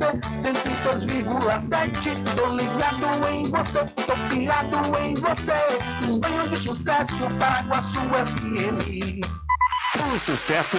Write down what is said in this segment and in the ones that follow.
você, 102,7. Tô ligado em você, tô pirado em você. Um banho de sucesso, Paraguaçu FM. O sucesso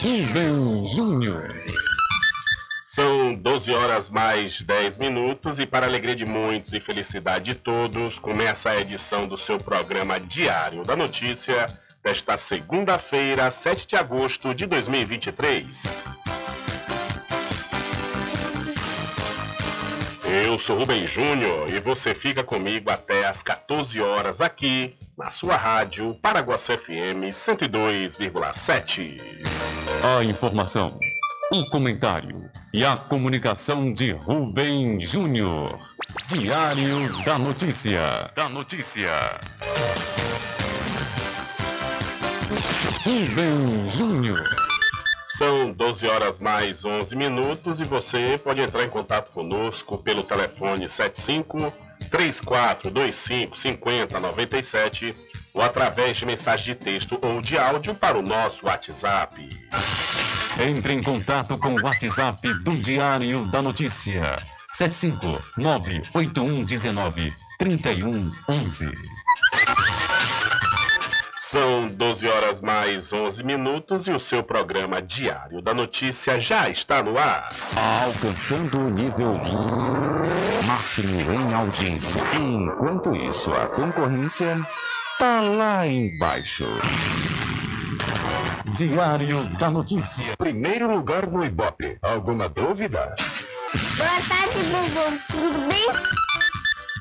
Rubem Júnior. São 12 horas mais 10 minutos e para alegria de muitos e felicidade de todos, começa a edição do seu programa Diário da Notícia desta segunda-feira, 7 de agosto de 2023. Eu sou Rubem Júnior e você fica comigo até às 14 horas aqui na sua rádio Paraguaçu FM 102,7. A informação, o comentário e a comunicação de Rubem Júnior. Diário da Notícia. Da Notícia. Rubem Júnior. São 12 horas mais 11 minutos e você pode entrar em contato conosco pelo telefone 75 3425 5097 ou através de mensagem de texto ou de áudio para o nosso WhatsApp. Entre em contato com o WhatsApp do Diário da Notícia. 759-8119-3111. São 12 horas mais 11 minutos e o seu programa Diário da Notícia já está no ar. Alcançando o nível máximo em audiência. Enquanto isso, a concorrência tá lá embaixo. Diário da Notícia. Primeiro lugar no Ibope. Alguma dúvida? Boa tarde, Bubu. Tudo bem?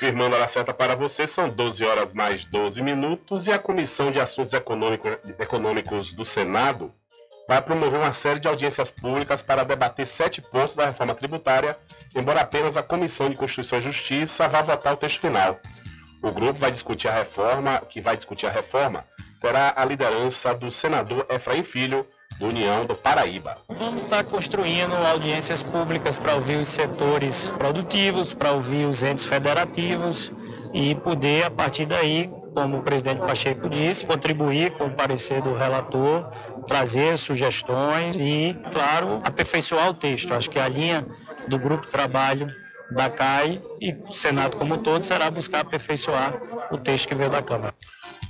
Confirmando a certa para você, são 12 horas mais 12 minutos e a Comissão de Assuntos Econômicos do Senado vai promover uma série de audiências públicas para debater sete pontos da reforma tributária, embora apenas a Comissão de Constituição e Justiça vá votar o texto final. O grupo vai discutir a reforma, que vai discutir a reforma, terá a liderança do senador Efraim Filho, do União do Paraíba. Vamos estar construindo audiências públicas para ouvir os setores produtivos, para ouvir os entes federativos e poder, a partir daí, como o presidente Pacheco disse, contribuir com o parecer do relator, trazer sugestões e, claro, aperfeiçoar o texto. Acho que a linha do grupo de trabalho da CAI e o Senado como um todo será buscar aperfeiçoar o texto que veio da Câmara.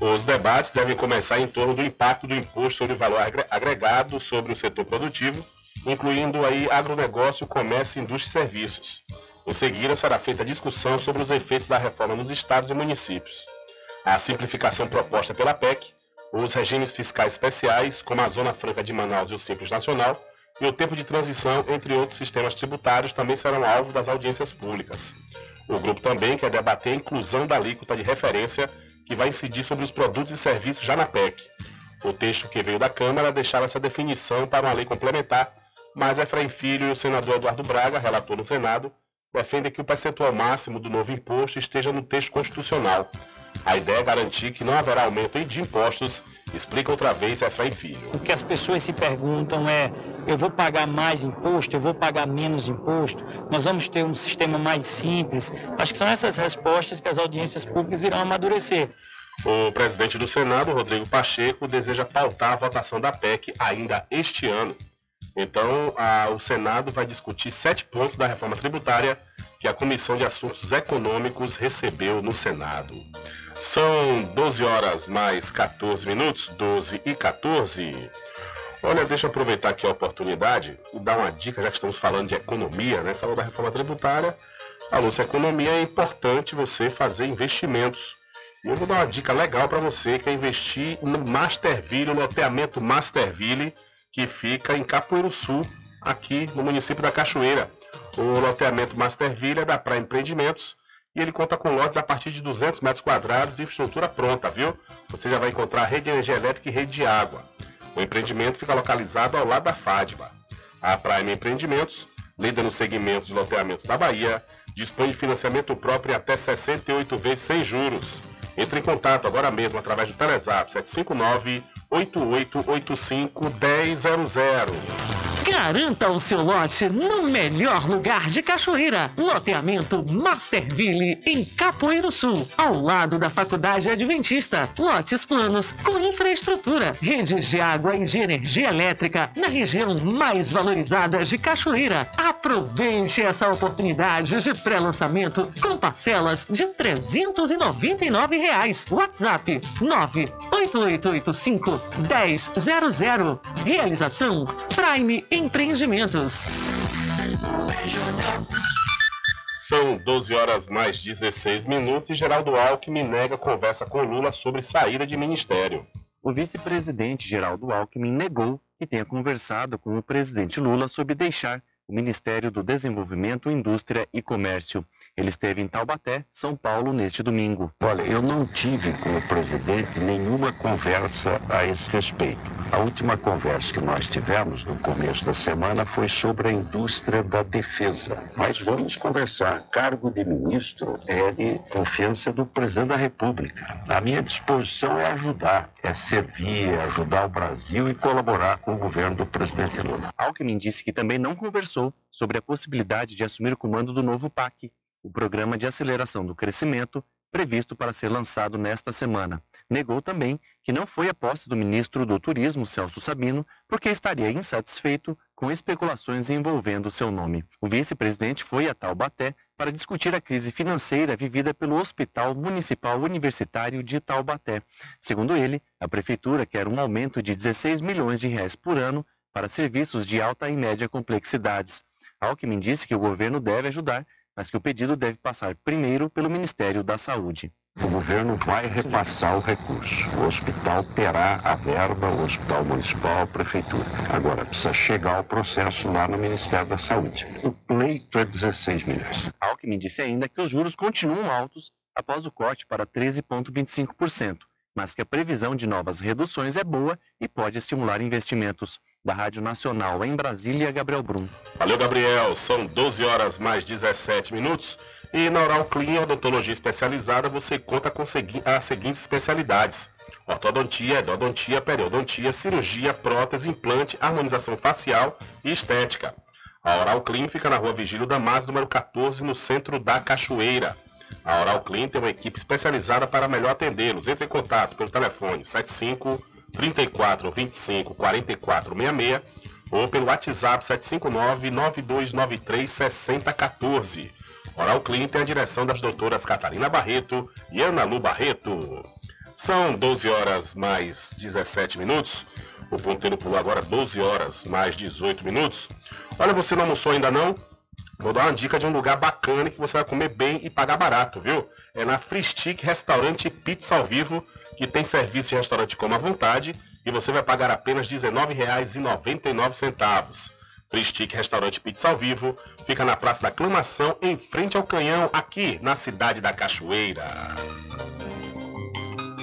Os debates devem começar em torno do impacto do imposto sobre o valor agregado sobre o setor produtivo, incluindo aí agronegócio, comércio, indústria e serviços. Em seguida, será feita a discussão sobre os efeitos da reforma nos estados e municípios. A simplificação proposta pela PEC, os regimes fiscais especiais, como a Zona Franca de Manaus e o Simples Nacional, e o tempo de transição entre outros sistemas tributários também serão alvo das audiências públicas. O grupo também quer debater a inclusão da alíquota de referência que vai incidir sobre os produtos e serviços já na PEC. O texto que veio da Câmara deixava essa definição para uma lei complementar, mas Efraim Filho e o senador Eduardo Braga, relator no Senado, defendem que o percentual máximo do novo imposto esteja no texto constitucional. A ideia é garantir que não haverá aumento de impostos Explica outra vez Efraim Filho. O que as pessoas se perguntam é: eu vou pagar mais imposto, eu vou pagar menos imposto, nós vamos ter um sistema mais simples? Acho que são essas respostas que as audiências públicas irão amadurecer. O presidente do Senado, Rodrigo Pacheco, deseja pautar a votação da PEC ainda este ano. Então, a, o Senado vai discutir sete pontos da reforma tributária que a Comissão de Assuntos Econômicos recebeu no Senado. São 12 horas mais 14 minutos, 12 e 14. Olha, deixa eu aproveitar aqui a oportunidade e dar uma dica, já que estamos falando de economia, né? Falando da reforma tributária, a Lúcia Economia é importante você fazer investimentos. E eu vou dar uma dica legal para você, que é investir no Masterville, no loteamento Masterville, que fica em Capoeiro Sul, aqui no município da Cachoeira. O loteamento Masterville é da Praia Empreendimentos e ele conta com lotes a partir de 200 metros quadrados e infraestrutura pronta, viu? Você já vai encontrar rede de energia elétrica e rede de água. O empreendimento fica localizado ao lado da FADBA. A Prime Empreendimentos, líder no segmento de loteamentos da Bahia, dispõe de financiamento próprio até 68 vezes sem juros. Entre em contato agora mesmo através do Telezap 759 8885 1000. Garanta o seu lote no melhor lugar de Cachoeira. Loteamento Masterville, em Capoeiro Sul, ao lado da Faculdade Adventista. Lotes planos com infraestrutura, redes de água e de energia elétrica na região mais valorizada de Cachoeira. Aproveite essa oportunidade de pré-lançamento com parcelas de R$ 399. Reais. WhatsApp 98885 1000. Realização Prime Empreendimentos. São 12 horas mais 16 minutos e Geraldo Alckmin nega conversa com Lula sobre saída de ministério. O vice-presidente Geraldo Alckmin negou que tenha conversado com o presidente Lula sobre deixar o Ministério do Desenvolvimento, Indústria e Comércio. Ele esteve em Taubaté, São Paulo, neste domingo. Olha, eu não tive com o presidente nenhuma conversa a esse respeito. A última conversa que nós tivemos no começo da semana foi sobre a indústria da defesa. Mas vamos conversar. Cargo de ministro é de confiança do presidente da República. A minha disposição é ajudar, é servir, é ajudar o Brasil e colaborar com o governo do presidente Lula. Alckmin disse que também não conversou sobre a possibilidade de assumir o comando do novo PAC, o Programa de Aceleração do Crescimento, previsto para ser lançado nesta semana. Negou também que não foi a posse do ministro do Turismo, Celso Sabino, porque estaria insatisfeito com especulações envolvendo seu nome. O vice-presidente foi a Taubaté para discutir a crise financeira vivida pelo Hospital Municipal Universitário de Taubaté. Segundo ele, a prefeitura quer um aumento de 16 milhões de reais por ano para serviços de alta e média complexidades. Alckmin disse que o governo deve ajudar, mas que o pedido deve passar primeiro pelo Ministério da Saúde. O governo vai repassar o recurso. O hospital terá a verba, o hospital municipal, a prefeitura. Agora, precisa chegar o processo lá no Ministério da Saúde. O pleito é 16 milhões. Alckmin disse ainda que os juros continuam altos após o corte para 13,25%, mas que a previsão de novas reduções é boa e pode estimular investimentos. Da Rádio Nacional em Brasília, Gabriel Brum. Valeu, Gabriel. São 12 horas mais 17 minutos. E na Oral Clean Odontologia Especializada você conta com as seguintes especialidades: ortodontia, endodontia, periodontia, cirurgia, prótese, implante, harmonização facial e estética. A Oral Clean fica na rua Vigílio Damas, número 14, no centro da Cachoeira. A Oral Clean tem uma equipe especializada para melhor atendê-los. Entre em contato pelo telefone 75 34 25 44 66 ou pelo WhatsApp 759 9293 6014. Oral Clean tem a direção das doutoras Catarina Barreto e Ana Lu Barreto. São 12 horas mais 17 minutos. O ponteiro pulou agora 12 horas mais 18 minutos. Olha, você não almoçou ainda não? Vou dar uma dica de um lugar bacana que você vai comer bem e pagar barato, viu? É na Free Stick Restaurante Pizza ao Vivo, que tem serviço de restaurante como à vontade e você vai pagar apenas R$19,99. Free Stick Restaurante Pizza ao Vivo fica na Praça da Aclamação, em frente ao Canhão, aqui na cidade da Cachoeira.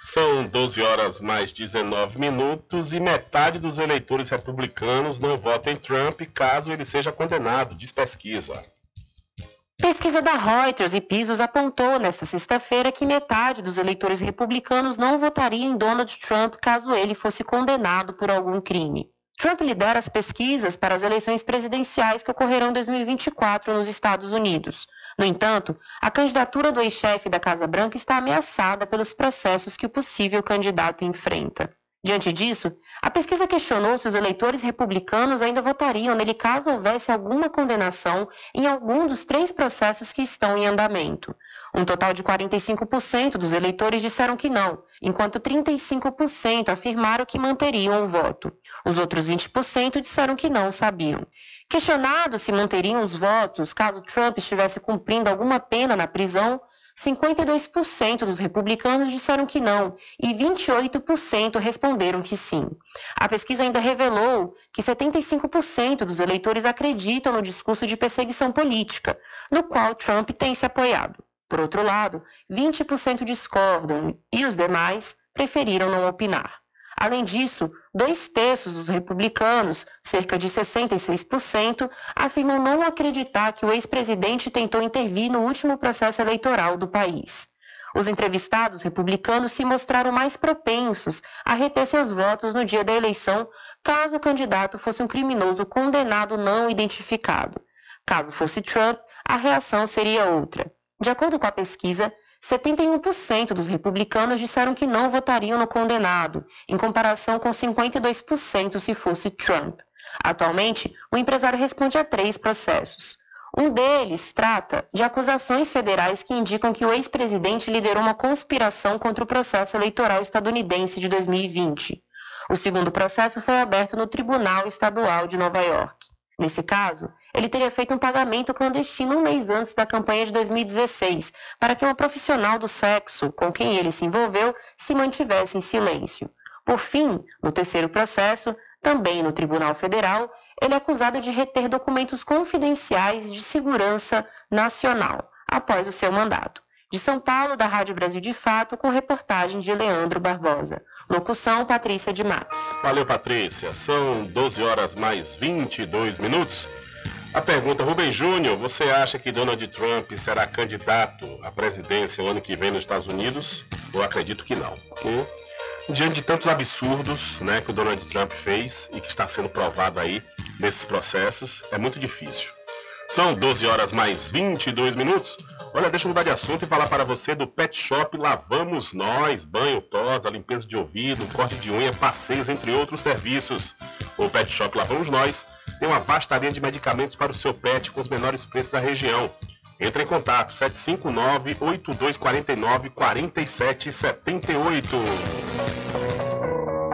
São 12 horas mais 19 minutos e metade dos eleitores republicanos não votam em Trump caso ele seja condenado, diz pesquisa. Pesquisa da Reuters e Pisos apontou nesta sexta-feira que metade dos eleitores republicanos não votaria em Donald Trump caso ele fosse condenado por algum crime. Trump lidera as pesquisas para as eleições presidenciais que ocorrerão em 2024 nos Estados Unidos. No entanto, a candidatura do ex-chefe da Casa Branca está ameaçada pelos processos que o possível candidato enfrenta. Diante disso, a pesquisa questionou se os eleitores republicanos ainda votariam nele caso houvesse alguma condenação em algum dos três processos que estão em andamento. Um total de 45% dos eleitores disseram que não, enquanto 35% afirmaram que manteriam o voto. Os outros 20% disseram que não sabiam. Questionado se manteriam os votos caso Trump estivesse cumprindo alguma pena na prisão, 52% dos republicanos disseram que não e 28% responderam que sim. A pesquisa ainda revelou que 75% dos eleitores acreditam no discurso de perseguição política, no qual Trump tem se apoiado. Por outro lado, 20% discordam e os demais preferiram não opinar. Além disso, dois terços dos republicanos, cerca de 66%, afirmam não acreditar que o ex-presidente tentou intervir no último processo eleitoral do país. Os entrevistados republicanos se mostraram mais propensos a reter seus votos no dia da eleição, caso o candidato fosse um criminoso condenado não identificado. Caso fosse Trump, a reação seria outra. De acordo com a pesquisa, 71% dos republicanos disseram que não votariam no condenado, em comparação com 52% se fosse Trump. Atualmente, o empresário responde a três processos. Um deles trata de acusações federais que indicam que o ex-presidente liderou uma conspiração contra o processo eleitoral estadunidense de 2020. O segundo processo foi aberto no Tribunal Estadual de Nova York. Nesse caso, ele teria feito um pagamento clandestino um mês antes da campanha de 2016 para que uma profissional do sexo com quem ele se envolveu se mantivesse em silêncio. Por fim, no terceiro processo, também no Tribunal Federal, ele é acusado de reter documentos confidenciais de segurança nacional após o seu mandato. De São Paulo, da Rádio Brasil de Fato, com reportagem de Leandro Barbosa. Locução, Patrícia de Matos. Valeu, Patrícia. São 12 horas mais 22 minutos. A pergunta, Rubem Júnior, você acha que Donald Trump será candidato à presidência o ano que vem nos Estados Unidos? Eu acredito que não. Porque diante de tantos absurdos né, que o Donald Trump fez e que está sendo provado aí nesses processos, é muito difícil. São 12 horas mais 22 minutos. Olha, deixa eu mudar de assunto e falar para você do Pet Shop Lavamos Nós, banho, tosa, limpeza de ouvido, corte de unha, passeios, entre outros serviços. O Pet Shop Lavamos Nós tem uma vasta linha de medicamentos para o seu pet com os menores preços da região. Entre em contato 759 8249 4778.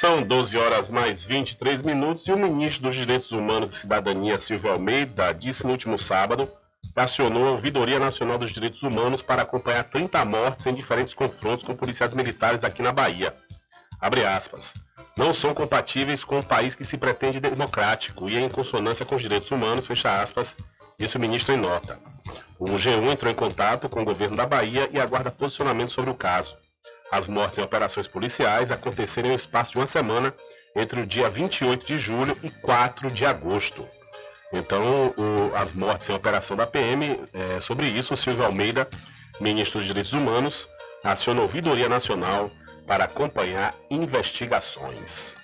São 12 horas mais 23 minutos e o ministro dos Direitos Humanos e Cidadania, Silvio Almeida, disse no último sábado que acionou a Ouvidoria Nacional dos Direitos Humanos para acompanhar 30 mortes em diferentes confrontos com policiais militares aqui na Bahia. Abre aspas. Não são compatíveis com um país que se pretende democrático e é em consonância com os direitos humanos, fecha aspas, disse o ministro em nota. O G1 entrou em contato com o governo da Bahia e aguarda posicionamento sobre o caso. As mortes em operações policiais aconteceram em um espaço de uma semana entre o dia 28 de julho e 4 de agosto. Então, o, as mortes em operação da PM, é, sobre isso, o Silvio Almeida, ministro dos Direitos Humanos, aciona a Ouvidoria Nacional para acompanhar investigações.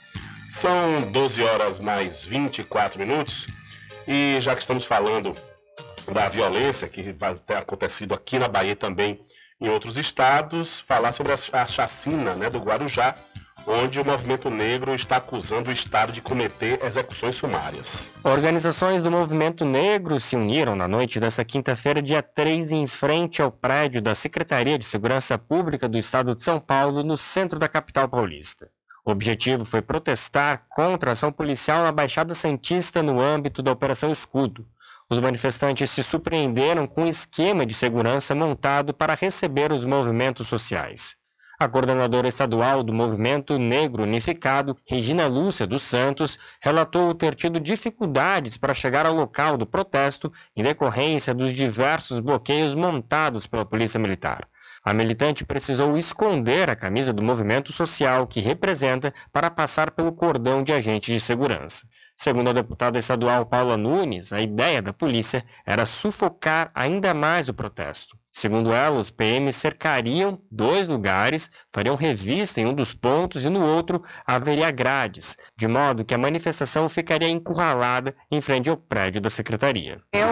São 12 horas mais 24 minutos e já que estamos falando da violência que vai ter acontecido aqui na Bahia também em outros estados, falar sobre a chacina né, do Guarujá, onde o movimento negro está acusando o Estado de cometer execuções sumárias. Organizações do movimento negro se uniram na noite desta quinta-feira, dia 3, em frente ao prédio da Secretaria de Segurança Pública do Estado de São Paulo, no centro da capital paulista. O objetivo foi protestar contra a ação policial na Baixada Santista no âmbito da Operação Escudo, os manifestantes se surpreenderam com um esquema de segurança montado para receber os movimentos sociais. A coordenadora estadual do Movimento Negro Unificado, Regina Lúcia dos Santos, relatou ter tido dificuldades para chegar ao local do protesto em decorrência dos diversos bloqueios montados pela Polícia Militar. A militante precisou esconder a camisa do movimento social que representa para passar pelo cordão de agentes de segurança. Segundo a deputada estadual Paula Nunes, a ideia da polícia era sufocar ainda mais o protesto. Segundo ela, os PMs cercariam dois lugares, fariam revista em um dos pontos e no outro haveria grades, de modo que a manifestação ficaria encurralada em frente ao prédio da secretaria. Eu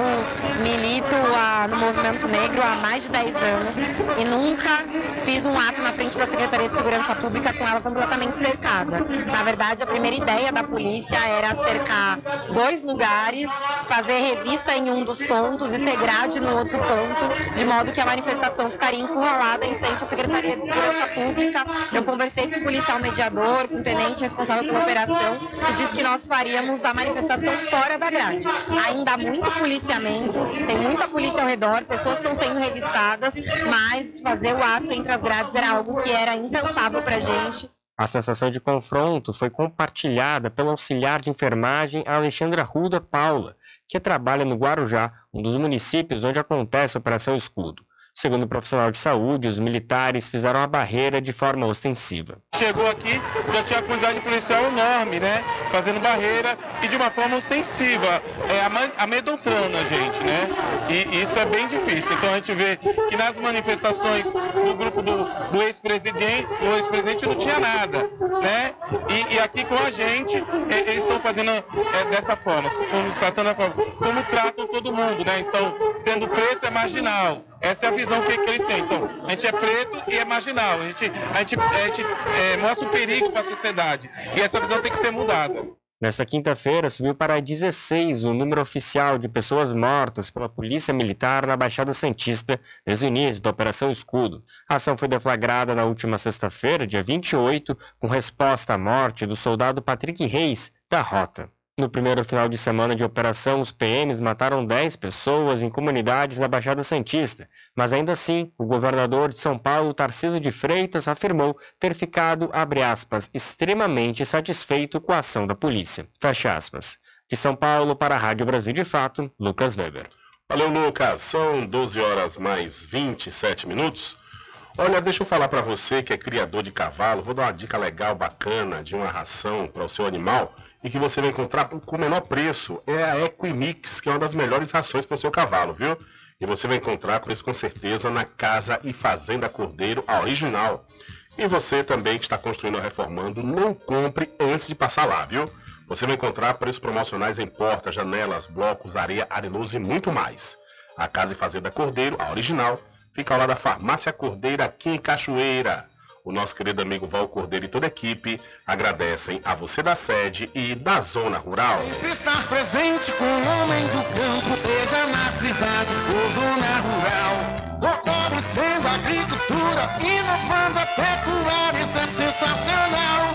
milito a, no movimento negro há mais de 10 anos e nunca fiz um ato na frente da Secretaria de Segurança Pública com ela completamente cercada. Na verdade, a primeira ideia da polícia era cercar dois lugares, fazer revista em um dos pontos e ter grade no outro ponto, de modo que a manifestação ficaria encurralada em frente à Secretaria de Segurança Pública. Eu conversei com o policial mediador, com o tenente responsável pela operação, e disse que nós faríamos a manifestação fora da grade. Ainda há muito policiamento, tem muita polícia ao redor, pessoas estão sendo revistadas, mas fazer o ato entre as grades era algo que era impensável para a gente. A sensação de confronto foi compartilhada pelo auxiliar de enfermagem Alexandra Ruda Paula, que trabalha no Guarujá, um dos municípios onde acontece a Operação Escudo. Segundo o profissional de saúde, os militares fizeram a barreira de forma ostensiva. Chegou aqui, já tinha a quantidade policial enorme, né? Fazendo barreira e de uma forma ostensiva, é, amedrontando a gente, né? E isso é bem difícil. Então a gente vê que nas manifestações do grupo do, do ex-presidente, o ex-presidente não tinha nada, né? E, e, aqui com a gente, eles estão fazendo é, dessa forma, como, tratando a como tratam todo mundo, né? Então, sendo preto é marginal. Essa é a visão que, que eles têm. Então, a gente é preto e é marginal. A gente, a gente, a gente é, mostra o perigo para a sociedade. E essa visão tem que ser mudada. Nesta quinta-feira, subiu para 16 o número oficial de pessoas mortas pela Polícia Militar na Baixada Santista desde o início da Operação Escudo. A ação foi deflagrada na última sexta-feira, dia 28, com resposta à morte do soldado Patrick Reis, da Rota. No primeiro final de semana de operação, os PMs mataram 10 pessoas em comunidades na Baixada Santista, mas ainda assim, o governador de São Paulo, Tarciso de Freitas, afirmou ter ficado, aspas, extremamente satisfeito com a ação da polícia. Fecha aspas. De São Paulo para a Rádio Brasil de Fato, Lucas Weber. Valeu, Lucas. São 12 horas mais 27 minutos. Olha, deixa eu falar para você que é criador de cavalo, vou dar uma dica legal, bacana, de uma ração para o seu animal e que você vai encontrar com o menor preço. É a Equimix, que é uma das melhores rações para o seu cavalo, viu? E você vai encontrar com isso com certeza na Casa e Fazenda Cordeiro, a original. E você também que está construindo ou reformando, não compre antes de passar lá, viu? Você vai encontrar preços promocionais em portas, janelas, blocos, areia, arenoso e muito mais. A Casa e Fazenda Cordeiro, a original, fica ao lado da Farmácia Cordeira, aqui em Cachoeira. O nosso querido amigo Val Cordeiro e toda a equipe agradecem a você da sede e da zona rural. Sempre estar presente com o homem do campo, seja na cidade ou zona rural. Fortalecendo a agricultura, inovando a pecuária, isso é sensacional.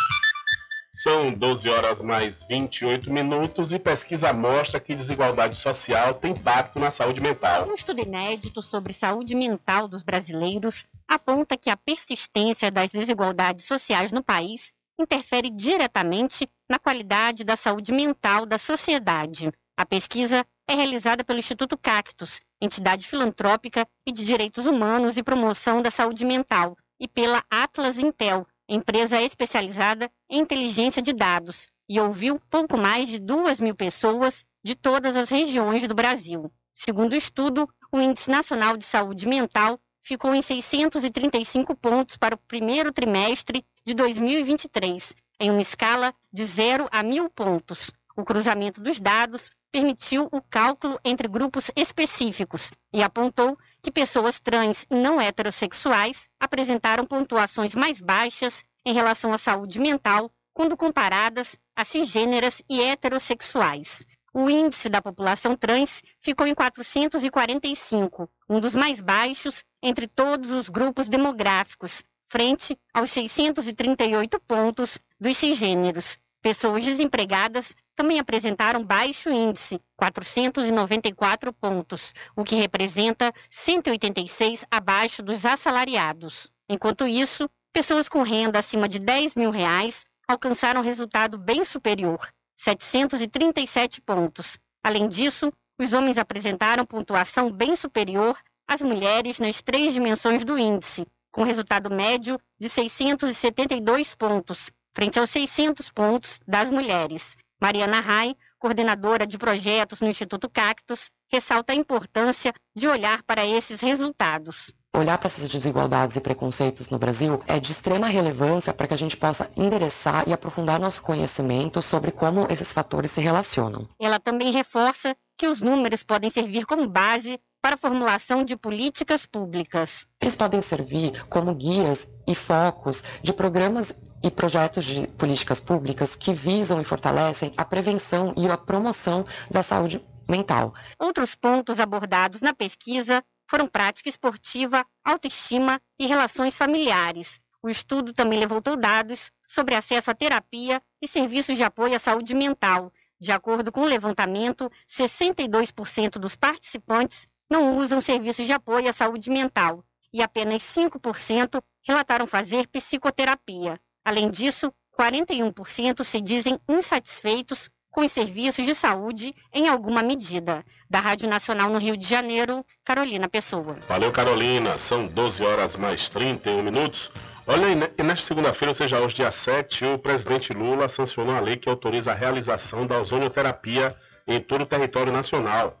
São 12 horas mais 28 minutos e pesquisa mostra que desigualdade social tem impacto na saúde mental. Um estudo inédito sobre saúde mental dos brasileiros aponta que a persistência das desigualdades sociais no país interfere diretamente na qualidade da saúde mental da sociedade. A pesquisa é realizada pelo Instituto Cactus, entidade filantrópica e de direitos humanos e promoção da saúde mental, e pela Atlas Intel, empresa especializada em inteligência de dados, e ouviu pouco mais de 2 mil pessoas de todas as regiões do Brasil. Segundo o estudo, o Índice Nacional de Saúde Mental ficou em 635 pontos para o primeiro trimestre de 2023, em uma escala de 0 a 1.000 pontos. O cruzamento dos dados permitiu o cálculo entre grupos específicos e apontou que pessoas trans e não heterossexuais apresentaram pontuações mais baixas em relação à saúde mental quando comparadas a cisgêneras e heterossexuais. O índice da população trans ficou em 445, um dos mais baixos entre todos os grupos demográficos, frente aos 638 pontos dos cisgêneros. Pessoas desempregadas também apresentaram baixo índice, 494 pontos, o que representa 186 abaixo dos assalariados. Enquanto isso, pessoas com renda acima de 10 mil reais alcançaram resultado bem superior, 737 pontos. Além disso, os homens apresentaram pontuação bem superior às mulheres nas três dimensões do índice, com resultado médio de 672 pontos, frente aos 600 pontos das mulheres. Mariana Rai, coordenadora de projetos no Instituto Cactus, ressalta a importância de olhar para esses resultados. Olhar para essas desigualdades e preconceitos no Brasil é de extrema relevância para que a gente possa endereçar e aprofundar nosso conhecimento sobre como esses fatores se relacionam. Ela também reforça que os números podem servir como base para a formulação de políticas públicas. Eles podem servir como guias e focos de programas e projetos de políticas públicas que visam e fortalecem a prevenção e a promoção da saúde mental. Outros pontos abordados na pesquisa foram prática esportiva, autoestima e relações familiares. O estudo também levantou dados sobre acesso à terapia e serviços de apoio à saúde mental. De acordo com o levantamento, 62% dos participantes não usam serviços de apoio à saúde mental e apenas 5% relataram fazer psicoterapia. Além disso, 41% se dizem insatisfeitos com os serviços de saúde em alguma medida. Da Rádio Nacional no Rio de Janeiro, Carolina Pessoa. Valeu, Carolina. São 12 horas mais 31 minutos. Olha aí, nesta segunda-feira, ou seja, hoje, dia 7, o presidente Lula sancionou a lei que autoriza a realização da ozonioterapia em todo o território nacional.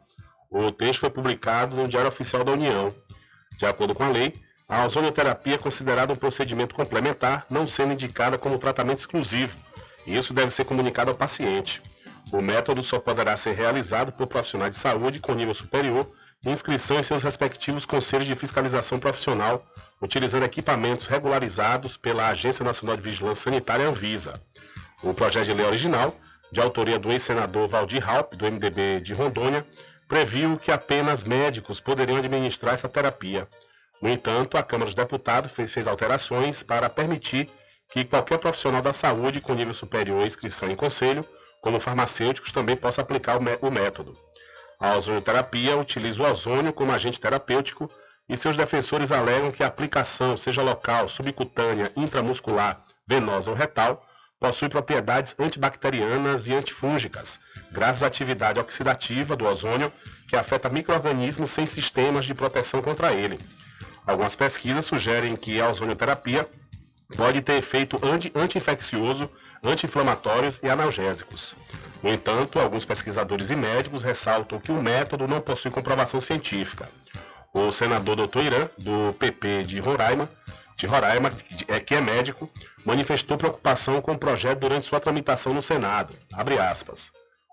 O texto foi publicado no Diário Oficial da União. De acordo com a lei, a ozonioterapia é considerada um procedimento complementar, não sendo indicada como tratamento exclusivo. E isso deve ser comunicado ao paciente. O método só poderá ser realizado por profissionais de saúde com nível superior e inscrição em seus respectivos conselhos de fiscalização profissional, utilizando equipamentos regularizados pela Agência Nacional de Vigilância Sanitária Anvisa. O projeto de lei original, de autoria do ex-senador Valdir Halp, do MDB de Rondônia, previu que apenas médicos poderiam administrar essa terapia. No entanto, a Câmara dos Deputados fez, fez alterações para permitir que qualquer profissional da saúde com nível superior à inscrição em conselho, como farmacêuticos, também possa aplicar o, o método. A ozonioterapia utiliza o ozônio como agente terapêutico e seus defensores alegam que a aplicação, seja local, subcutânea, intramuscular, venosa ou retal, possui propriedades antibacterianas e antifúngicas, graças à atividade oxidativa do ozônio que afeta micro-organismos sem sistemas de proteção contra ele. Algumas pesquisas sugerem que a ozonioterapia pode ter efeito anti-infeccioso, anti-inflamatórios e analgésicos. No entanto, alguns pesquisadores e médicos ressaltam que o método não possui comprovação científica. O senador Dr. Irã, do PP de Roraima, de Roraima, é, que é médico, manifestou preocupação com o projeto durante sua tramitação no Senado.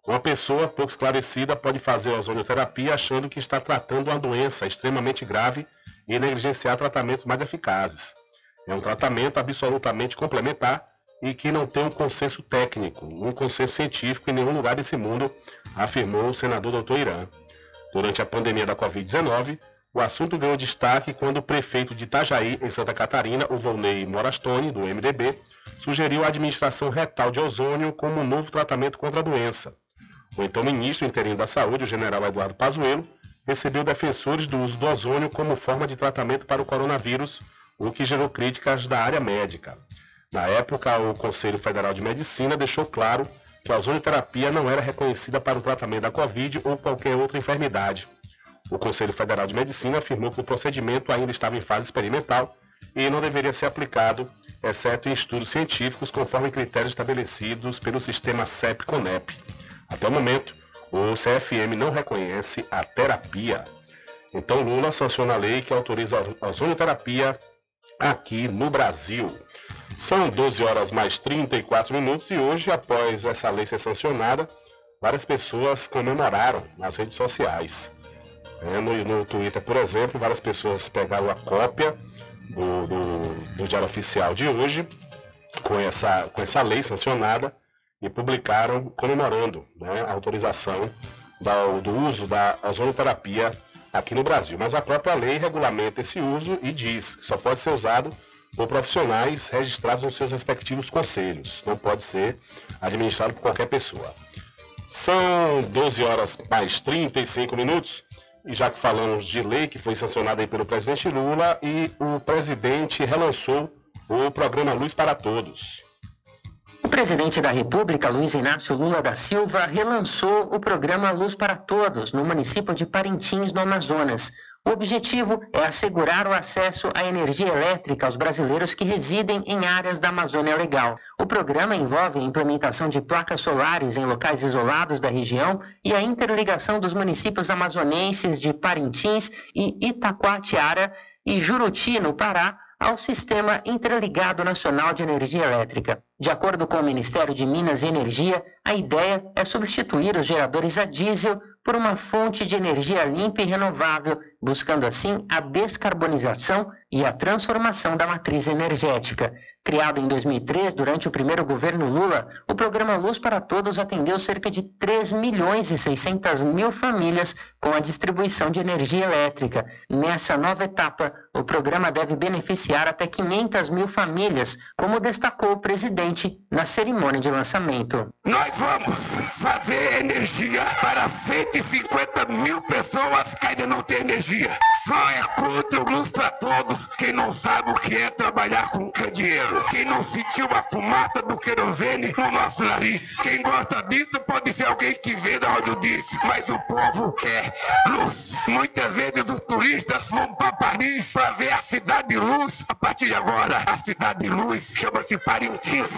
Uma pessoa pouco esclarecida pode fazer ozonioterapia achando que está tratando uma doença extremamente grave e negligenciar tratamentos mais eficazes. É um tratamento absolutamente complementar e que não tem um consenso técnico, um consenso científico em nenhum lugar desse mundo, afirmou o senador Dr. Irã. Durante a pandemia da Covid-19, o assunto ganhou destaque quando o prefeito de Itajaí, em Santa Catarina, o Volney Morastone, do MDB, sugeriu a administração retal de ozônio como um novo tratamento contra a doença. O então ministro interino da Saúde, o general Eduardo Pazuello, recebeu defensores do uso do ozônio como forma de tratamento para o coronavírus, o que gerou críticas da área médica. Na época, o Conselho Federal de Medicina deixou claro que a ozonioterapia não era reconhecida para o tratamento da Covid ou qualquer outra enfermidade. O Conselho Federal de Medicina afirmou que o procedimento ainda estava em fase experimental e não deveria ser aplicado, exceto em estudos científicos conforme critérios estabelecidos pelo sistema CEP-CONEP. Até o momento, o CFM não reconhece a terapia. Então Lula sanciona a lei que autoriza a ozonioterapia aqui no Brasil. São 12 horas mais 34 minutos e hoje, após essa lei ser sancionada, várias pessoas comemoraram nas redes sociais. É, no, no, Twitter, por exemplo, várias pessoas pegaram a cópia do, do, do Diário Oficial de hoje, com essa, com essa lei sancionada, e publicaram comemorando né, a autorização do uso da ozonoterapia aqui no Brasil. Mas a própria lei regulamenta esse uso e diz que só pode ser usado por profissionais registrados nos seus respectivos conselhos. Não pode ser administrado por qualquer pessoa. São 12 horas mais 35 minutos. E já que falamos de lei que foi sancionada pelo presidente Lula e o presidente relançou o programa Luz para Todos. O presidente da República, Luiz Inácio Lula da Silva, relançou o programa Luz para Todos no município de Parintins, no Amazonas. O objetivo é assegurar o acesso à energia elétrica aos brasileiros que residem em áreas da Amazônia Legal. O programa envolve a implementação de placas solares em locais isolados da região e a interligação dos municípios amazonenses de Parintins e Itacoatiara e Juruti, no Pará, ao Sistema Interligado Nacional de Energia Elétrica. De acordo com o Ministério de Minas e Energia, a ideia é substituir os geradores a diesel por uma fonte de energia limpa e renovável buscando assim a descarbonização e a transformação da matriz energética. Criado em 2003, durante o primeiro governo Lula, o programa Luz para Todos atendeu cerca de 3 milhões e 600 mil famílias com a distribuição de energia elétrica. Nessa nova etapa, o programa deve beneficiar até 500 mil famílias, como destacou o presidente na cerimônia de lançamento. Nós vamos fazer energia para 150 mil pessoas que ainda não têm energia. Só é contra o Luz para Todos quem não sabe o que é trabalhar com candeeiro. Quem não sentiu a fumaça do querosene no nosso nariz. Quem gosta disso pode ser alguém que vê da onde disse. Mas o povo quer luz. Muitas vezes os turistas vão para Paris para ver a cidade de luz. A partir de agora, a cidade de luz chama-se Parintins.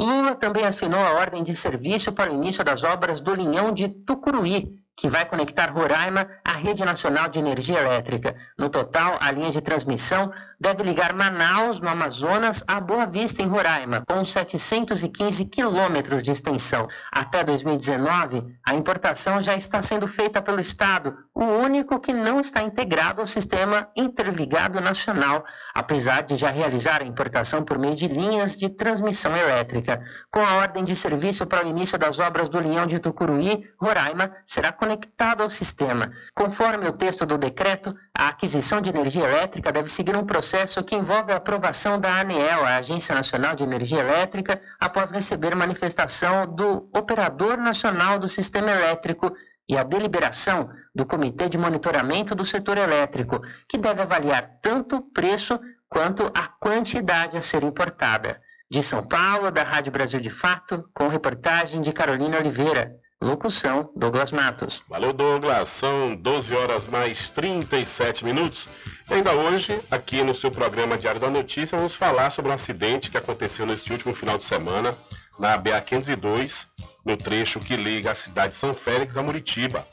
Lula também assinou a ordem de serviço para o início das obras do linhão de Tucuruí, que vai conectar Roraima à rede nacional de energia elétrica. No total, a linha de transmissão deve ligar Manaus, no Amazonas, a Boa Vista, em Roraima, com 715 quilômetros de extensão. Até 2019, a importação já está sendo feita pelo Estado, o único que não está integrado ao sistema interligado nacional, apesar de já realizar a importação por meio de linhas de transmissão elétrica. Com a ordem de serviço para o início das obras do linhão de Tucuruí, Roraima será conectada conectado ao sistema. Conforme o texto do decreto, a aquisição de energia elétrica deve seguir um processo que envolve a aprovação da ANEEL, a Agência Nacional de Energia Elétrica, após receber manifestação do Operador Nacional do Sistema Elétrico e a deliberação do Comitê de Monitoramento do Setor Elétrico, que deve avaliar tanto o preço quanto a quantidade a ser importada. De São Paulo, da Rádio Brasil de Fato, com reportagem de Carolina Oliveira. Locução: Douglas Matos. Valeu, Douglas. São 12 horas mais 37 minutos. E ainda hoje, aqui no seu programa Diário da Notícia, vamos falar sobre um acidente que aconteceu neste último final de semana na BA 502, no trecho que liga a cidade de São Félix a Muritiba,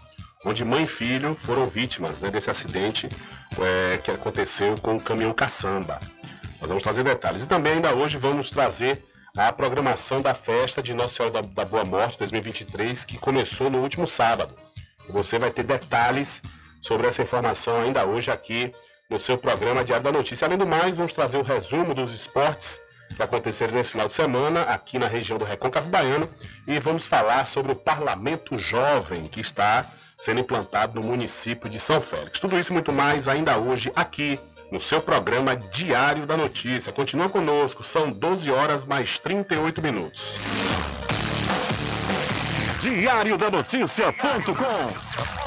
onde mãe e filho foram vítimas né, desse acidente é, que aconteceu com o caminhão caçamba. Nós vamos trazer detalhes. E também ainda hoje vamos trazer a programação da festa de Nossa Senhora da, Boa Morte 2023, que começou no último sábado. E você vai ter detalhes sobre essa informação ainda hoje aqui no seu programa Diário da Notícia. Além do mais, vamos trazer o resumo dos esportes que aconteceram nesse final de semana aqui na região do Recôncavo Baiano e vamos falar sobre o Parlamento Jovem que está sendo implantado no município de São Félix. Tudo isso e muito mais ainda hoje aqui no seu programa Diário da Notícia. Continua conosco, são 12 horas mais 38 minutos. Diário da Notícia.com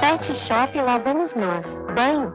Pet Shop lá vamos nós. Banho,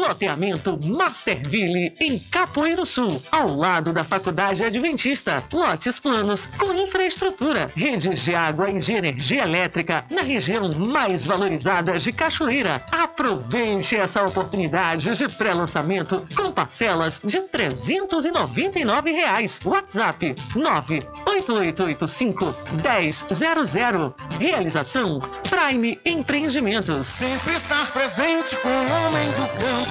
Loteamento Masterville, em Capoeiro Sul, ao lado da Faculdade Adventista. Lotes planos com infraestrutura, redes de água e de energia elétrica na região mais valorizada de Cachoeira. Aproveite essa oportunidade de pré-lançamento com parcelas de 399 reais. WhatsApp 98885 1000. Realização Prime Empreendimentos. sempre estar presente com o homem do campo.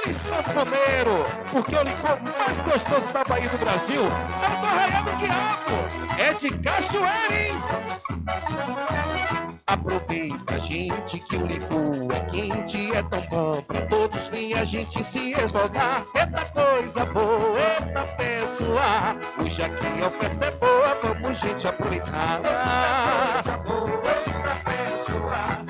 fole, sanfoneiro! Porque o licor mais gostoso da Bahia do Brasil é do Arraial do Diabo! É de cachoeira, hein? Aproveita, gente, que o licor é quente, é tão bom pra todos vir a gente se esmogar. Eita coisa boa, eita pessoa, hoje aqui a oferta é boa, vamos gente aproveitar. Eita coisa boa, eita pessoa,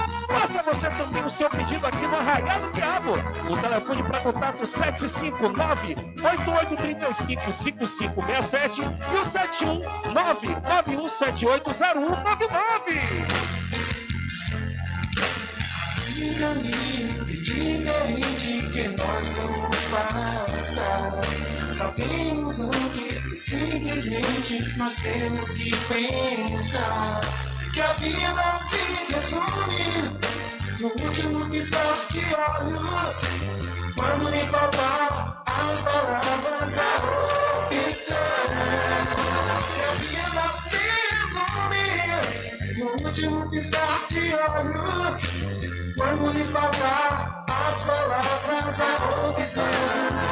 Você também o seu pedido aqui no Arraial do Diabo. O telefone para contato 759 8835 5567 e o 719 91780199. Diga amigo, diferente que nós vamos passar. Sabemos antes que simplesmente nós temos que pensar que a vida se resume no último piscar de olhos. Quando lhe faltar as palavras, a opção. Que a vida se resume no último piscar de olhos. Quando lhe faltar as palavras, a opção.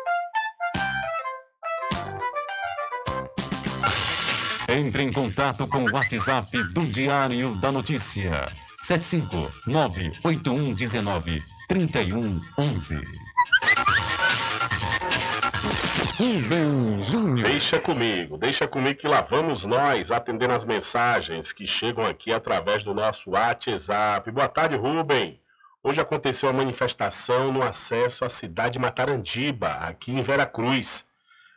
Entre em contato com o WhatsApp do Diário da Notícia. 759-8119-3111. Rubem Júnior. Deixa comigo, deixa comigo que lá vamos nós atendendo as mensagens que chegam aqui através do nosso WhatsApp. Boa tarde, Rubem. Hoje aconteceu a manifestação no acesso à cidade de Matarandiba, aqui em Veracruz.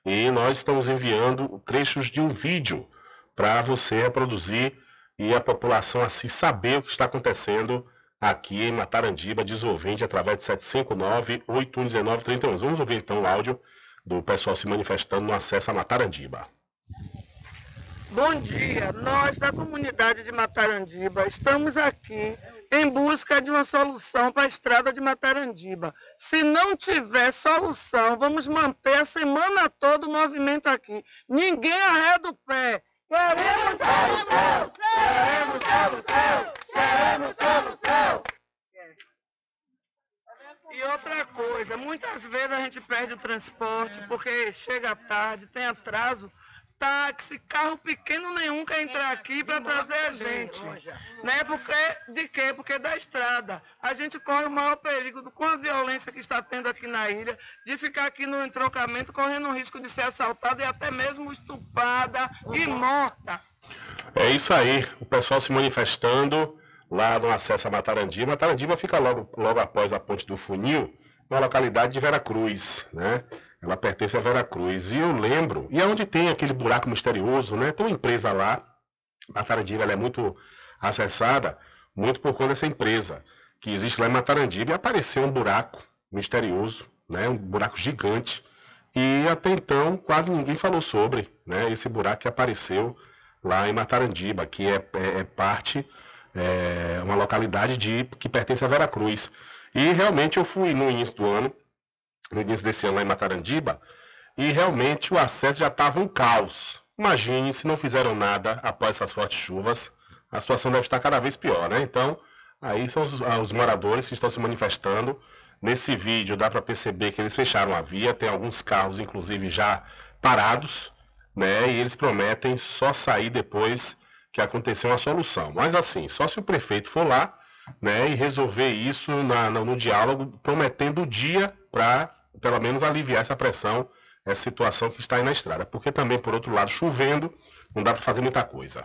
E nós estamos enviando trechos de um vídeo para você reproduzir e a população assim saber o que está acontecendo aqui em Matarandiba, diz o ouvinte, através de 759-8119-31. Vamos ouvir então o áudio do pessoal se manifestando no acesso a Matarandiba. Bom dia, nós da comunidade de Matarandiba estamos aqui em busca de uma solução para a estrada de Matarandiba. Se não tiver solução, vamos manter a semana toda o movimento aqui. Ninguém arreda o pé. Queremos solução! Queremos solução! Queremos solução! E outra coisa, muitas vezes a gente perde o transporte porque chega tarde, tem atraso. Táxi, carro pequeno nenhum quer entrar aqui para trazer a gente. Né? Porque, de quê? Porque da estrada. A gente corre o maior perigo do, com a violência que está tendo aqui na ilha, de ficar aqui no entrocamento correndo o risco de ser assaltada e até mesmo estuprada e morta. É isso aí, o pessoal se manifestando lá no acesso a Matarandiba. Matarandiba fica logo, logo após a ponte do Funil, na localidade de Veracruz, né? Ela pertence a Veracruz. E eu lembro, e é onde tem aquele buraco misterioso, né? Tem uma empresa lá, Matarandiba, ela é muito acessada, muito por conta dessa empresa que existe lá em Matarandiba. E apareceu um buraco misterioso, né? Um buraco gigante. E até então quase ninguém falou sobre, né? Esse buraco que apareceu lá em Matarandiba, que é, é, é parte, é uma localidade de, que pertence a Veracruz. E realmente eu fui no início do ano, no início desse ano lá em Matarandiba, e realmente o acesso já estava um caos. Imagine se não fizeram nada após essas fortes chuvas, a situação deve estar cada vez pior, né? Então, aí são os, os moradores que estão se manifestando. Nesse vídeo dá para perceber que eles fecharam a via, tem alguns carros, inclusive, já parados, né? E eles prometem só sair depois que acontecer uma solução. Mas assim, só se o prefeito for lá, né, e resolver isso na, no, no diálogo, prometendo o dia para pelo menos aliviar essa pressão, essa situação que está aí na estrada. Porque também, por outro lado, chovendo, não dá para fazer muita coisa.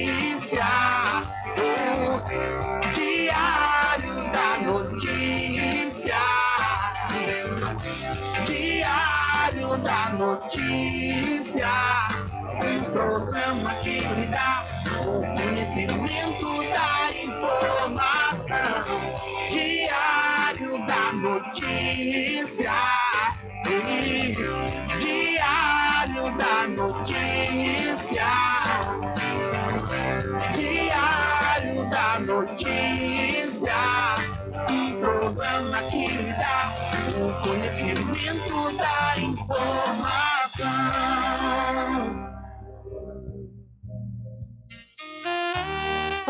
Notícia, um programa que lhe dá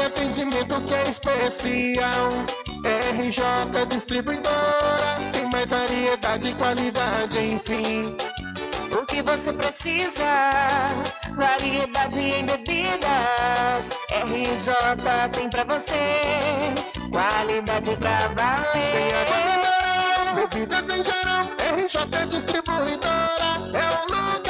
aquele atendimento que é especial. RJ Distribuidora, tem mais variedade e qualidade, enfim. O que você precisa? Variedade em bebidas. RJ tem pra você. Qualidade pra valer. Tem mineral, bebidas em geral. RJ Distribuidora é o lugar.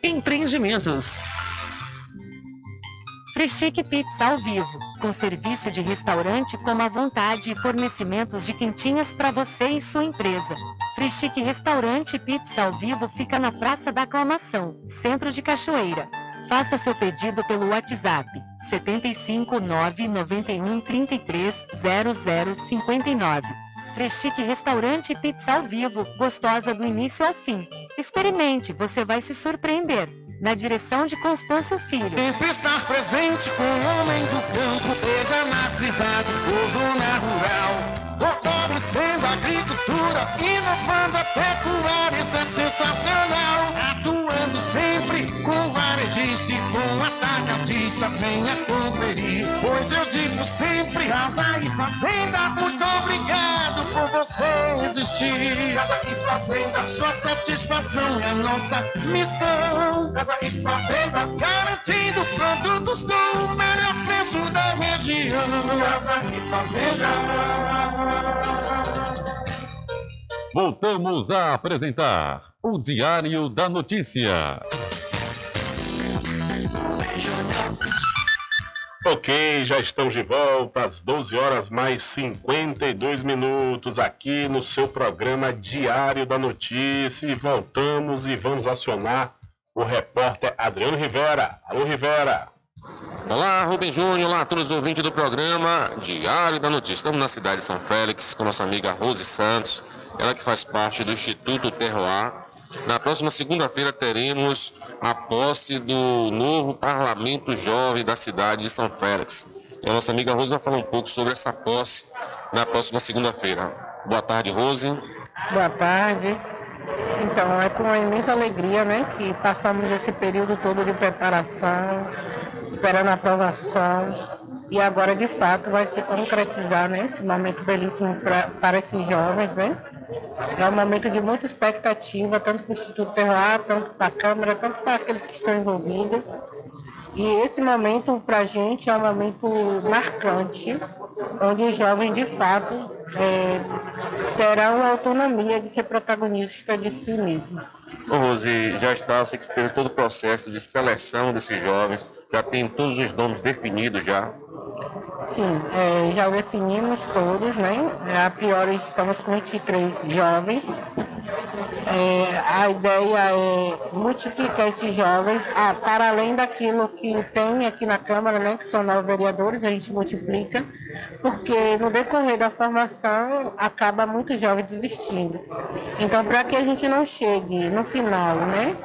Empreendimentos. Freschique Pizza ao vivo, com serviço de restaurante como à vontade e fornecimentos de quentinhas para você e sua empresa. Freschique Restaurante Pizza ao vivo fica na Praça da Aclamação, Centro de Cachoeira. Faça seu pedido pelo WhatsApp 75 991 33 0059. Freschique Restaurante Pizza ao vivo, gostosa do início ao fim. Experimente, você vai se surpreender. Na direção de Constâncio Filho. Sempre estar presente com o homem do campo, seja na cidade ou zona rural. Fortalecendo a agricultura, inovando a pecuária, isso é sensacional. Atuando sempre com varejista e com atacadista, venha conferir. Pois eu digo sempre, casa e fazenda, muito obrigado por você existir. Casa e fazenda, sua satisfação é nossa missão. Casa e fazenda, garantindo produtos com o melhor preço da região. Casa e fazenda. Voltamos a apresentar o Diário da Notícia. Ok, já estamos de volta às 12 horas mais 52 minutos aqui no seu programa Diário da Notícia. E voltamos e vamos acionar o repórter Adriano Rivera. Alô, Rivera. Olá, Rubem Júnior, olá a todos os ouvintes do programa Diário da Notícia. Estamos na cidade de São Félix com nossa amiga Rose Santos, ela que faz parte do Instituto Terroir. Na próxima segunda-feira teremos a posse do novo Parlamento Jovem da cidade de São Félix. E a nossa amiga Rose vai falar um pouco sobre essa posse na próxima segunda-feira. Boa tarde, Rose. Boa tarde. Então, é com uma imensa alegria né, que passamos esse período todo de preparação, esperando a aprovação, e agora de fato vai se concretizar né, esse momento belíssimo pra, para esses jovens. Né? É um momento de muita expectativa, tanto para o Instituto Terroir, tanto para a Câmara, tanto para aqueles que estão envolvidos. E esse momento, para a gente, é um momento marcante, onde os jovens, de fato, é, terão a autonomia de ser protagonista de si mesmo. Ô, Rose, já está, você que teve todo o processo de seleção desses jovens, já tem todos os nomes definidos já? Sim, é, já definimos todos, né? A priori estamos com 23 jovens. É, a ideia é multiplicar esses jovens, ah, para além daquilo que tem aqui na Câmara, né, que são nove vereadores, a gente multiplica, porque no decorrer da formação acaba muito jovem desistindo. Então, para que a gente não chegue no final, né,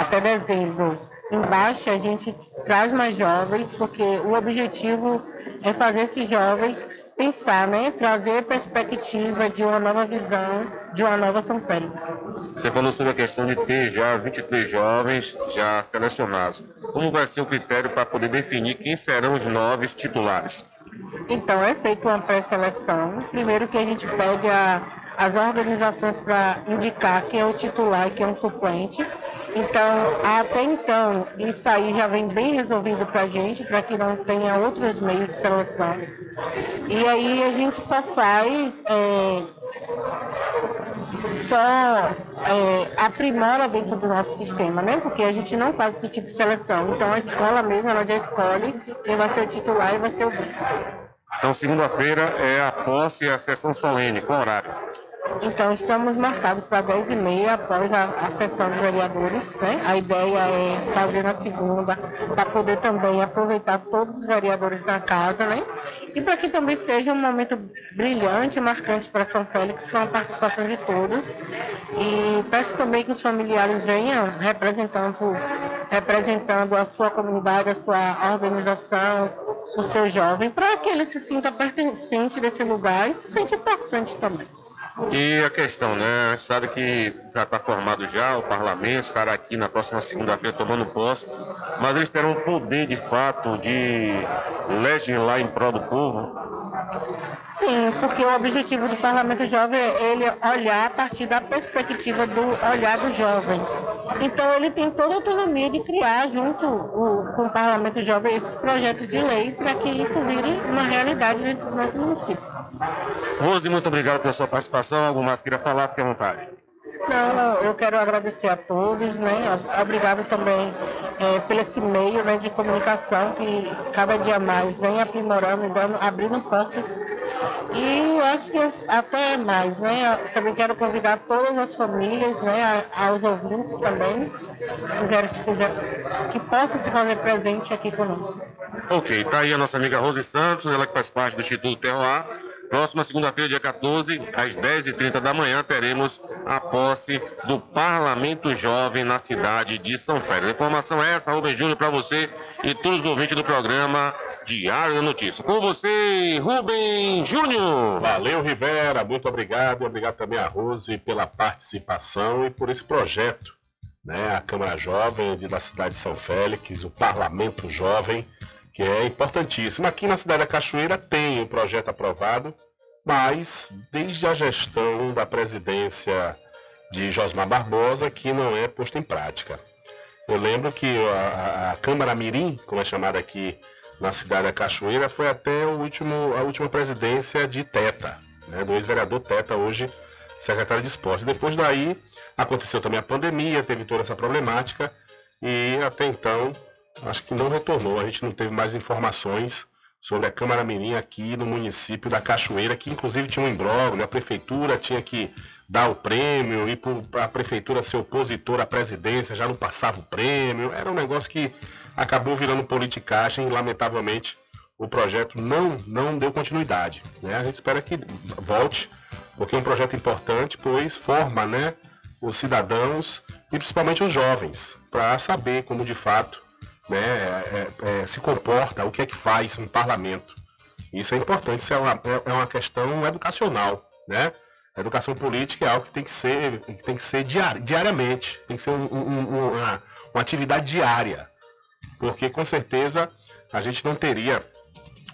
até dezembro, embaixo, a gente traz mais jovens, porque o objetivo é fazer esses jovens pensar, né? Trazer perspectiva de uma nova visão, de uma nova São Félix. Você falou sobre a questão de ter já 23 jovens já selecionados. Como vai ser o critério para poder definir quem serão os novos titulares? Então, é feita uma pré-seleção. Primeiro que a gente pede a, as organizações para indicar quem é o titular e quem é o suplente. Então, até então, isso aí já vem bem resolvido para a gente, para que não tenha outros meios de seleção. E aí a gente só faz, é, só é, aprimora dentro do nosso sistema, né? Porque a gente não faz esse tipo de seleção. Então, a escola mesmo, ela já escolhe quem vai ser o titular e vai ser o vice. Então, segunda-feira é a posse e a sessão solene. Qual horário? Então, estamos marcados para 10h30 após a, a sessão de vereadores. Né? A ideia é fazer na segunda, para poder também aproveitar todos os vereadores da casa, né? E para que também seja um momento brilhante, marcante para São Félix, com a participação de todos. E peço também que os familiares venham representando, representando a sua comunidade, a sua organização, o seu jovem, para que ele se sinta pertencente desse lugar e se sinta importante também. E a questão, né? Sabe que já está formado já, o parlamento estará aqui na próxima segunda-feira tomando posse, mas eles terão o poder de fato de legislar em prol do povo. Sim, porque o objetivo do Parlamento Jovem é ele olhar a partir da perspectiva do olhar do jovem. Então ele tem toda a autonomia de criar junto o, com o Parlamento Jovem esses projetos de lei para que isso vire uma realidade dentro do nosso município. Rose, muito obrigado pela sua participação. Algo mais queria falar? Fique à vontade. Não, eu quero agradecer a todos, né? Obrigado também é, pelo esse meio né, de comunicação que cada dia mais vem aprimorando e dando, abrindo portas. E eu acho que até mais, né? Eu também quero convidar todas as famílias, né, aos ouvintes também, que quiserem se fazer, que possam se fazer presente aqui conosco. Ok, tá aí a nossa amiga Rose Santos, ela que faz parte do Instituto Terroir. Próxima segunda-feira, dia 14, às 10h30 da manhã, teremos a posse do Parlamento Jovem na cidade de São Félix. A informação é essa, Rubem Júnior, para você e todos os ouvintes do programa Diário da Notícia. Com você, Rubem Júnior. Valeu, Rivera. Muito obrigado. E obrigado também a Rose pela participação e por esse projeto. Né? A Câmara Jovem de, da cidade de São Félix, o Parlamento Jovem que é importantíssimo. Aqui na cidade da Cachoeira tem um projeto aprovado, mas desde a gestão da presidência de Josmar Barbosa que não é posto em prática. Eu lembro que a, a Câmara Mirim, como é chamada aqui na cidade da Cachoeira, foi até o último, a última presidência de Teta, né, do ex-vereador Teta, hoje secretário de esportes. Depois daí aconteceu também a pandemia, teve toda essa problemática e até então acho que não retornou. A gente não teve mais informações sobre a Câmara Mirim aqui no município da Cachoeira, que inclusive tinha um imbróglio, a prefeitura tinha que dar o prêmio e para a prefeitura ser opositora à presidência já não passava o prêmio. Era um negócio que acabou virando politicagem e lamentavelmente o projeto não, não deu continuidade. Né? A gente espera que volte, porque é um projeto importante, pois forma né, os cidadãos e principalmente os jovens para saber como de fato né, é, é, é, se comporta, o que é que faz um parlamento. Isso é importante, isso é uma, é, é uma questão educacional, né? Educação política é algo que tem que ser, tem que ser diari diariamente, tem que ser um, um, uma, uma atividade diária, porque com certeza a gente não teria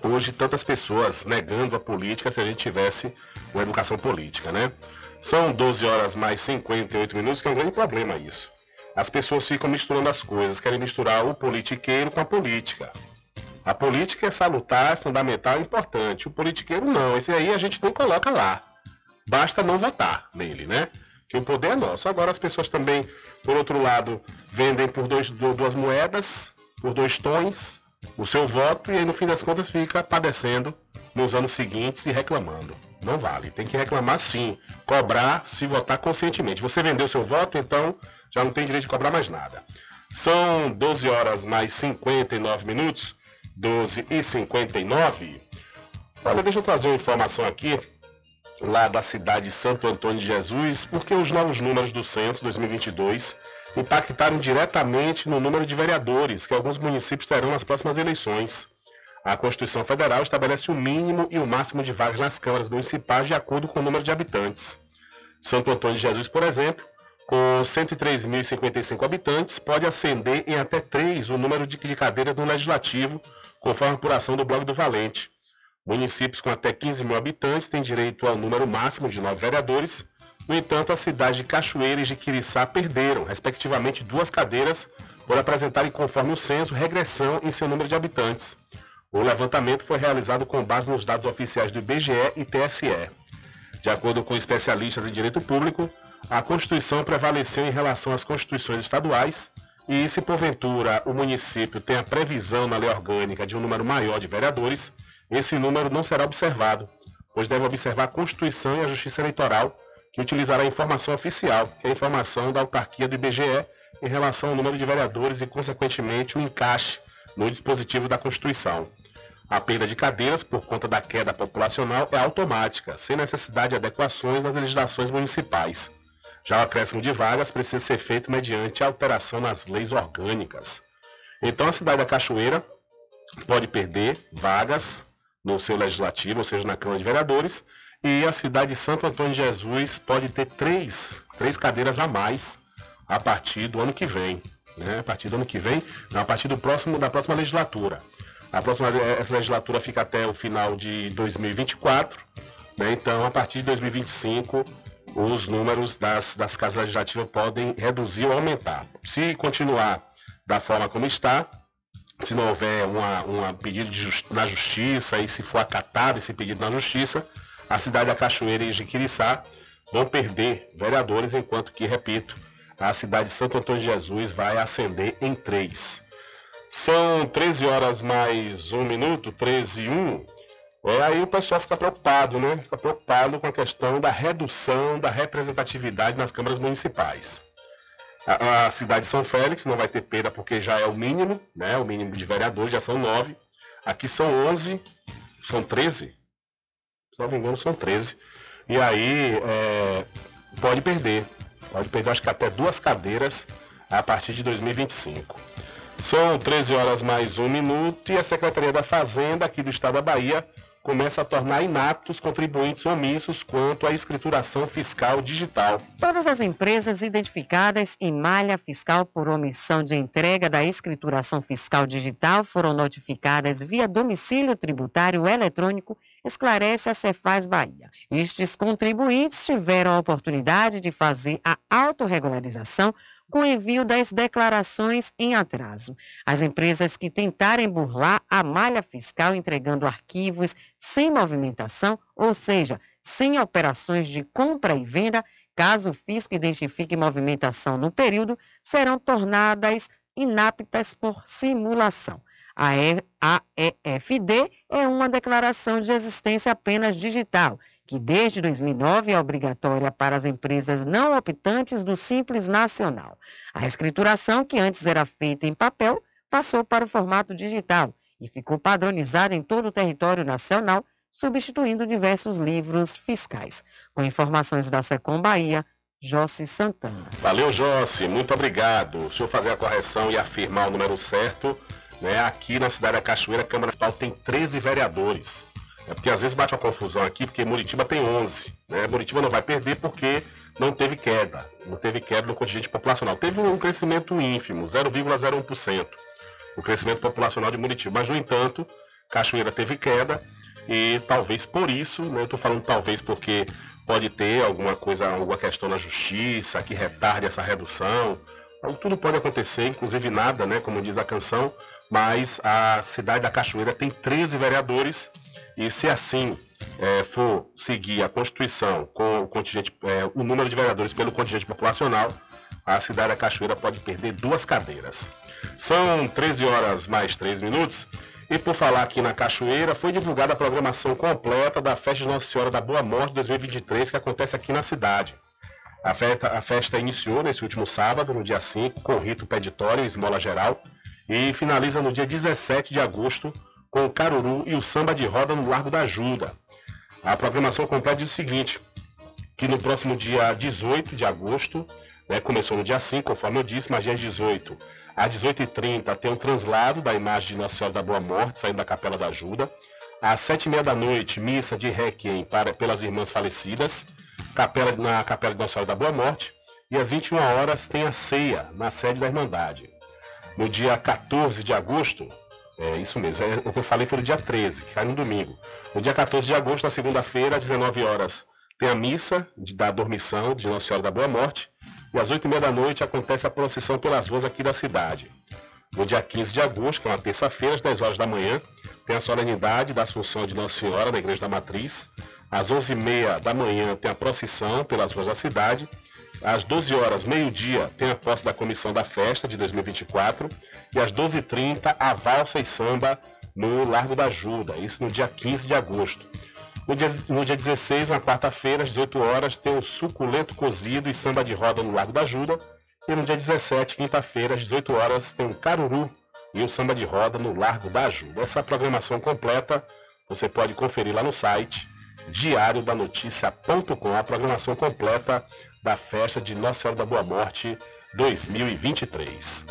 hoje tantas pessoas negando a política se a gente tivesse uma educação política, né? São 12 horas mais 58 minutos, que é um grande problema isso as pessoas ficam misturando as coisas, querem misturar o politiqueiro com a política. A política é salutar, é fundamental, é importante. O politiqueiro não, esse aí a gente não coloca lá. Basta não votar nele, né? Que o poder é nosso. Agora as pessoas também, por outro lado, vendem por dois, duas moedas, por dois tons, o seu voto e aí no fim das contas fica padecendo nos anos seguintes e reclamando. Não vale. Tem que reclamar sim. Cobrar se votar conscientemente. Você vendeu seu voto, então já não tem direito de cobrar mais nada. São 12 horas mais 59 minutos. 12 e 59. Olha, deixa eu trazer uma informação aqui lá da cidade de Santo Antônio de Jesus, porque os novos números do censo 2022 impactaram diretamente no número de vereadores que alguns municípios terão nas próximas eleições. A Constituição Federal estabelece o mínimo e o máximo de vagas nas câmaras municipais de acordo com o número de habitantes. Santo Antônio de Jesus, por exemplo, com 103.055 habitantes, pode ascender em até 3 o número de cadeiras no Legislativo, conforme a apuração do Blog do Valente. Municípios com até 15 mil habitantes têm direito ao número máximo de 9 vereadores. No entanto, as cidades de Cachoeira e de Quiriçá perderam, respectivamente, duas cadeiras por apresentarem, conforme o censo, regressão em seu número de habitantes. O levantamento foi realizado com base nos dados oficiais do IBGE e TSE. De acordo com especialistas em direito público, a Constituição prevaleceu em relação às constituições estaduais e, se porventura o município tem a previsão na lei orgânica de um número maior de vereadores, esse número não será observado, pois deve observar a Constituição e a Justiça Eleitoral, que utilizará a informação oficial, que é a informação da autarquia do IBGE em relação ao número de vereadores e, consequentemente, o encaixe no dispositivo da Constituição. A perda de cadeiras por conta da queda populacional é automática, sem necessidade de adequações nas legislações municipais. Já o acréscimo de vagas precisa ser feito mediante alteração nas leis orgânicas. Então, a cidade da Cachoeira pode perder vagas no seu legislativo, ou seja, na Câmara de Vereadores, e a cidade de Santo Antônio de Jesus pode ter três, três cadeiras a mais a partir do ano que vem. Né? A partir do ano que vem, não, a partir do próximo, da próxima legislatura. A próxima essa legislatura fica até o final de 2024, né? então a partir de 2025 os números das, das casas legislativas podem reduzir ou aumentar. Se continuar da forma como está, se não houver um pedido justi na justiça e se for acatado esse pedido na justiça, a cidade da Cachoeira e Jiquiriçá vão perder vereadores, enquanto que, repito, a cidade de Santo Antônio de Jesus vai ascender em três. São 13 horas mais um minuto, 13 e 1. É, aí o pessoal fica preocupado, né? Fica preocupado com a questão da redução da representatividade nas câmaras municipais. A, a, cidade de São Félix não vai ter perda porque já é o mínimo, né? O mínimo de vereadores já são nove. Aqui são 11, são 13. Se não me engano, são 13. E aí é, pode perder. Pode perder, acho que até duas cadeiras a partir de 2025. São 13 horas mais um minuto e a Secretaria da Fazenda aqui do Estado da Bahia começa a tornar inaptos contribuintes omissos quanto à escrituração fiscal digital. Todas as empresas identificadas em malha fiscal por omissão de entrega da escrituração fiscal digital foram notificadas via domicílio tributário eletrônico, esclarece a Cefaz Bahia. Estes contribuintes tiveram a oportunidade de fazer a autorregularização com envio das declarações em atraso. As empresas que tentarem burlar a malha fiscal entregando arquivos sem movimentação, ou seja, sem operações de compra e venda, caso o fisco identifique movimentação no período, serão tornadas inaptas por simulação. A EFD é uma declaração de existência apenas digital que desde 2009 é obrigatória para as empresas não optantes do Simples Nacional. A escrituração, que antes era feita em papel, passou para o formato digital e ficou padronizada em todo o território nacional, substituindo diversos livros fiscais. Com informações da Secom Bahia, Jossi Santana. Valeu, Jossi, muito obrigado. Deixa eu fazer a correção e afirmar o número certo. Né? Aqui na cidade da Cachoeira, a Câmara Municipal tem 13 vereadores. É porque às vezes bate uma confusão aqui, porque Muritiba tem 11. Né? Muritiba não vai perder porque não teve queda. Não teve queda no contingente populacional. Teve um crescimento ínfimo, 0,01%. O crescimento populacional de Muritiba. Mas, no entanto, Cachoeira teve queda e talvez por isso, né, eu estou falando talvez porque pode ter alguma coisa, alguma questão na justiça que retarde essa redução. Então, tudo pode acontecer, inclusive nada, né, como diz a canção, mas a cidade da Cachoeira tem 13 vereadores e se assim é, for seguir a Constituição com o, contingente, é, o número de vereadores pelo contingente populacional, a cidade da Cachoeira pode perder duas cadeiras. São 13 horas mais 3 minutos. E por falar aqui na Cachoeira, foi divulgada a programação completa da Festa de Nossa Senhora da Boa Morte 2023, que acontece aqui na cidade. A festa, a festa iniciou nesse último sábado, no dia 5, com rito peditório e esmola geral, e finaliza no dia 17 de agosto, com o Caruru e o Samba de Roda no Largo da Ajuda. A programação completa diz o seguinte, que no próximo dia 18 de agosto, né, começou no dia 5, conforme eu disse, mas dia 18, às 18h30 tem um translado da imagem de Nossa Senhora da Boa Morte, saindo da Capela da Ajuda. Às 7h30 da noite, missa de requiem para, pelas irmãs falecidas, capela, na Capela de Nossa Senhora da Boa Morte. E às 21 horas tem a ceia na sede da Irmandade. No dia 14 de agosto, é isso mesmo. É, o que eu falei foi no dia 13, que cai no domingo. No dia 14 de agosto, na segunda-feira, às 19 horas, tem a missa de, da dormição de Nossa Senhora da Boa Morte. E às 8 e meia da noite acontece a procissão pelas ruas aqui da cidade. No dia 15 de agosto, que é uma terça-feira, às 10 horas da manhã, tem a solenidade da Assunção de Nossa Senhora na Igreja da Matriz. Às 11h30 da manhã tem a procissão pelas ruas da cidade. Às 12 horas, meio-dia, tem a posse da comissão da festa de 2024. E às 12h30, a valsa e samba no Largo da Ajuda, isso no dia 15 de agosto. No dia, no dia 16, na quarta-feira, às 18 horas, tem o suculento cozido e samba de roda no Lago da Ajuda. E no dia 17, quinta-feira, às 18 horas, tem o caruru e o samba de roda no Largo da Ajuda. Essa programação completa você pode conferir lá no site diariodanoticia.com, a programação completa da festa de Nossa Senhora da Boa Morte 2023.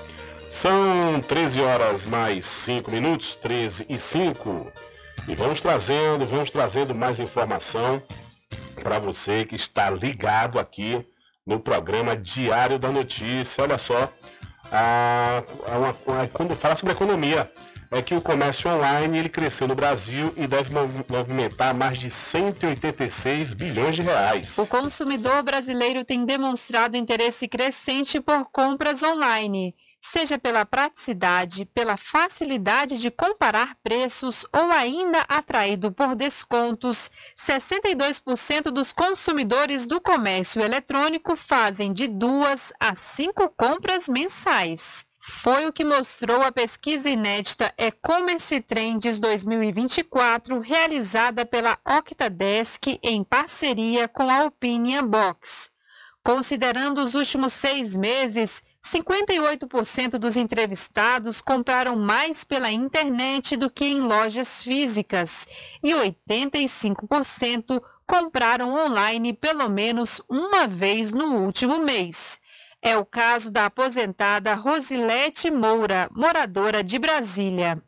São 13 horas mais 5 minutos, 13 e 5. E vamos trazendo, vamos trazendo mais informação para você que está ligado aqui no programa Diário da Notícia. Olha só, a, a, a, quando fala sobre economia, é que o comércio online ele cresceu no Brasil e deve movimentar mais de 186 bilhões de reais. O consumidor brasileiro tem demonstrado interesse crescente por compras online seja pela praticidade, pela facilidade de comparar preços ou ainda atraído por descontos, 62% dos consumidores do comércio eletrônico fazem de duas a cinco compras mensais. Foi o que mostrou a pesquisa inédita E-Commerce Trends 2024, realizada pela Octadesk em parceria com a Opinion Box. Considerando os últimos seis meses, 58% dos entrevistados compraram mais pela internet do que em lojas físicas e 85% compraram online pelo menos uma vez no último mês. É o caso da aposentada Rosilete Moura, moradora de Brasília.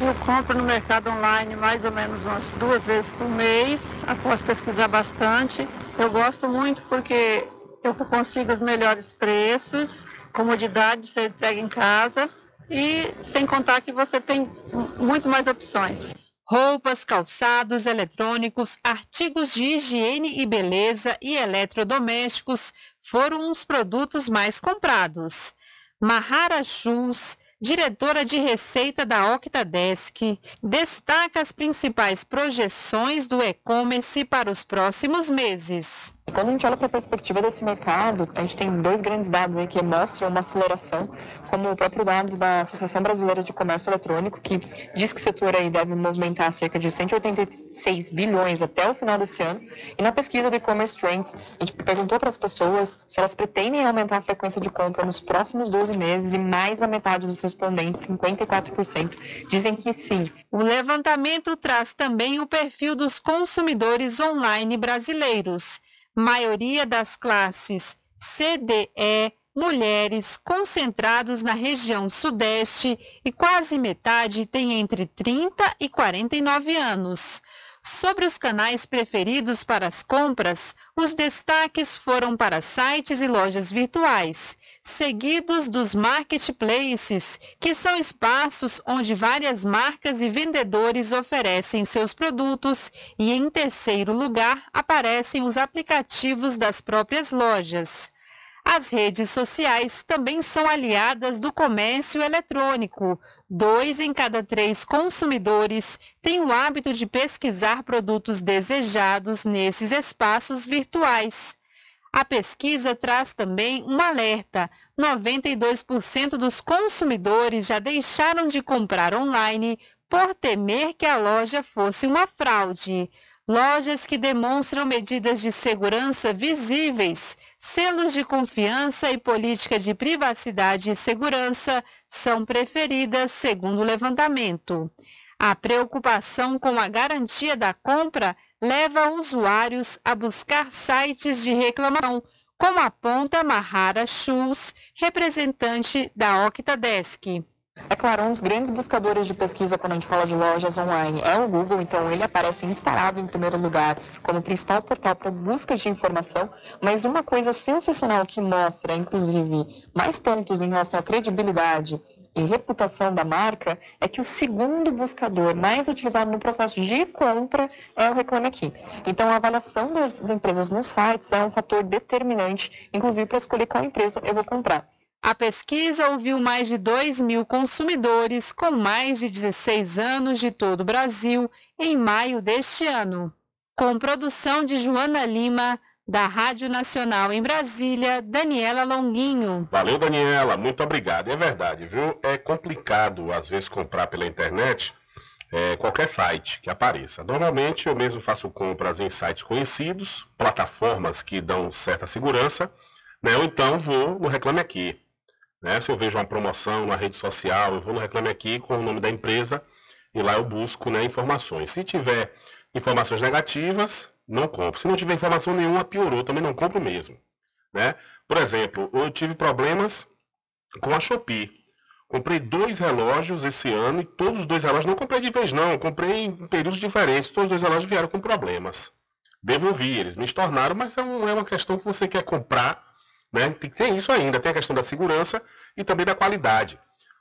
Eu compro no mercado online mais ou menos umas duas vezes por mês, após pesquisar bastante. Eu gosto muito porque eu consigo os melhores preços comodidade de ser entregue em casa e sem contar que você tem muito mais opções. Roupas, calçados, eletrônicos, artigos de higiene e beleza e eletrodomésticos foram os produtos mais comprados. Mahara Shoes, diretora de receita da Octadesk, destaca as principais projeções do e-commerce para os próximos meses. Quando a gente olha para a perspectiva desse mercado, a gente tem dois grandes dados aí que mostram uma aceleração, como o próprio dado da Associação Brasileira de Comércio Eletrônico, que diz que o setor aí deve movimentar cerca de 186 bilhões até o final desse ano. E na pesquisa do e-commerce trends, a gente perguntou para as pessoas se elas pretendem aumentar a frequência de compra nos próximos 12 meses e mais da metade dos respondentes, 54%, dizem que sim. O levantamento traz também o perfil dos consumidores online brasileiros maioria das classes CDE, mulheres concentrados na região Sudeste e quase metade tem entre 30 e 49 anos. Sobre os canais preferidos para as compras, os destaques foram para sites e lojas virtuais, seguidos dos marketplaces, que são espaços onde várias marcas e vendedores oferecem seus produtos, e em terceiro lugar aparecem os aplicativos das próprias lojas. As redes sociais também são aliadas do comércio eletrônico. Dois em cada três consumidores têm o hábito de pesquisar produtos desejados nesses espaços virtuais. A pesquisa traz também um alerta: 92% dos consumidores já deixaram de comprar online por temer que a loja fosse uma fraude. Lojas que demonstram medidas de segurança visíveis, selos de confiança e política de privacidade e segurança são preferidas, segundo o levantamento. A preocupação com a garantia da compra leva usuários a buscar sites de reclamação, como aponta Mahara Schultz, representante da Octadesk. É claro, um dos grandes buscadores de pesquisa quando a gente fala de lojas online é o Google, então ele aparece disparado em primeiro lugar como principal portal para busca de informação. Mas uma coisa sensacional que mostra, inclusive, mais pontos em relação à credibilidade e reputação da marca é que o segundo buscador mais utilizado no processo de compra é o Reclame Aqui. Então, a avaliação das empresas nos sites é um fator determinante, inclusive para escolher qual empresa eu vou comprar. A pesquisa ouviu mais de 2 mil consumidores com mais de 16 anos de todo o Brasil em maio deste ano. Com produção de Joana Lima, da Rádio Nacional em Brasília, Daniela Longuinho. Valeu, Daniela, muito obrigado. É verdade, viu? É complicado às vezes comprar pela internet é, qualquer site que apareça. Normalmente eu mesmo faço compras em sites conhecidos, plataformas que dão certa segurança, né? ou então vou no Reclame Aqui. Né? Se eu vejo uma promoção na rede social, eu vou no Reclame Aqui com o nome da empresa e lá eu busco né, informações. Se tiver informações negativas, não compro. Se não tiver informação nenhuma, piorou, também não compro mesmo. Né? Por exemplo, eu tive problemas com a Shopee. Comprei dois relógios esse ano e todos os dois relógios não comprei de vez não, comprei em períodos diferentes. Todos os dois relógios vieram com problemas. Devolvi, eles me estornaram, mas é, é uma questão que você quer comprar, né? Tem, tem, isso ainda, tem a questão da segurança e também da qualidade.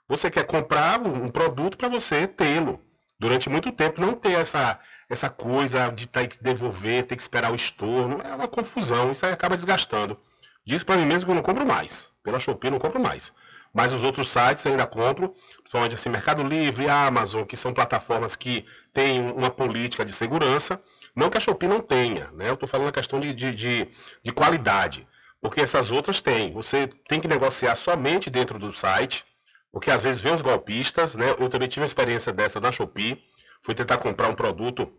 Você quer comprar um, um produto para você tê-lo durante muito tempo, não ter essa, essa coisa de ter que devolver, ter que esperar o estorno, é uma confusão, isso aí acaba desgastando. Diz para mim mesmo que eu não compro mais. Pela Shopee eu não compro mais. Mas os outros sites ainda compro, principalmente assim, Mercado Livre, Amazon, que são plataformas que têm uma política de segurança. Não que a Shopee não tenha, né? Eu estou falando a questão de, de, de, de qualidade. Porque essas outras têm. Você tem que negociar somente dentro do site, porque às vezes vem os golpistas, né? Eu também tive uma experiência dessa na Shopee. Fui tentar comprar um produto,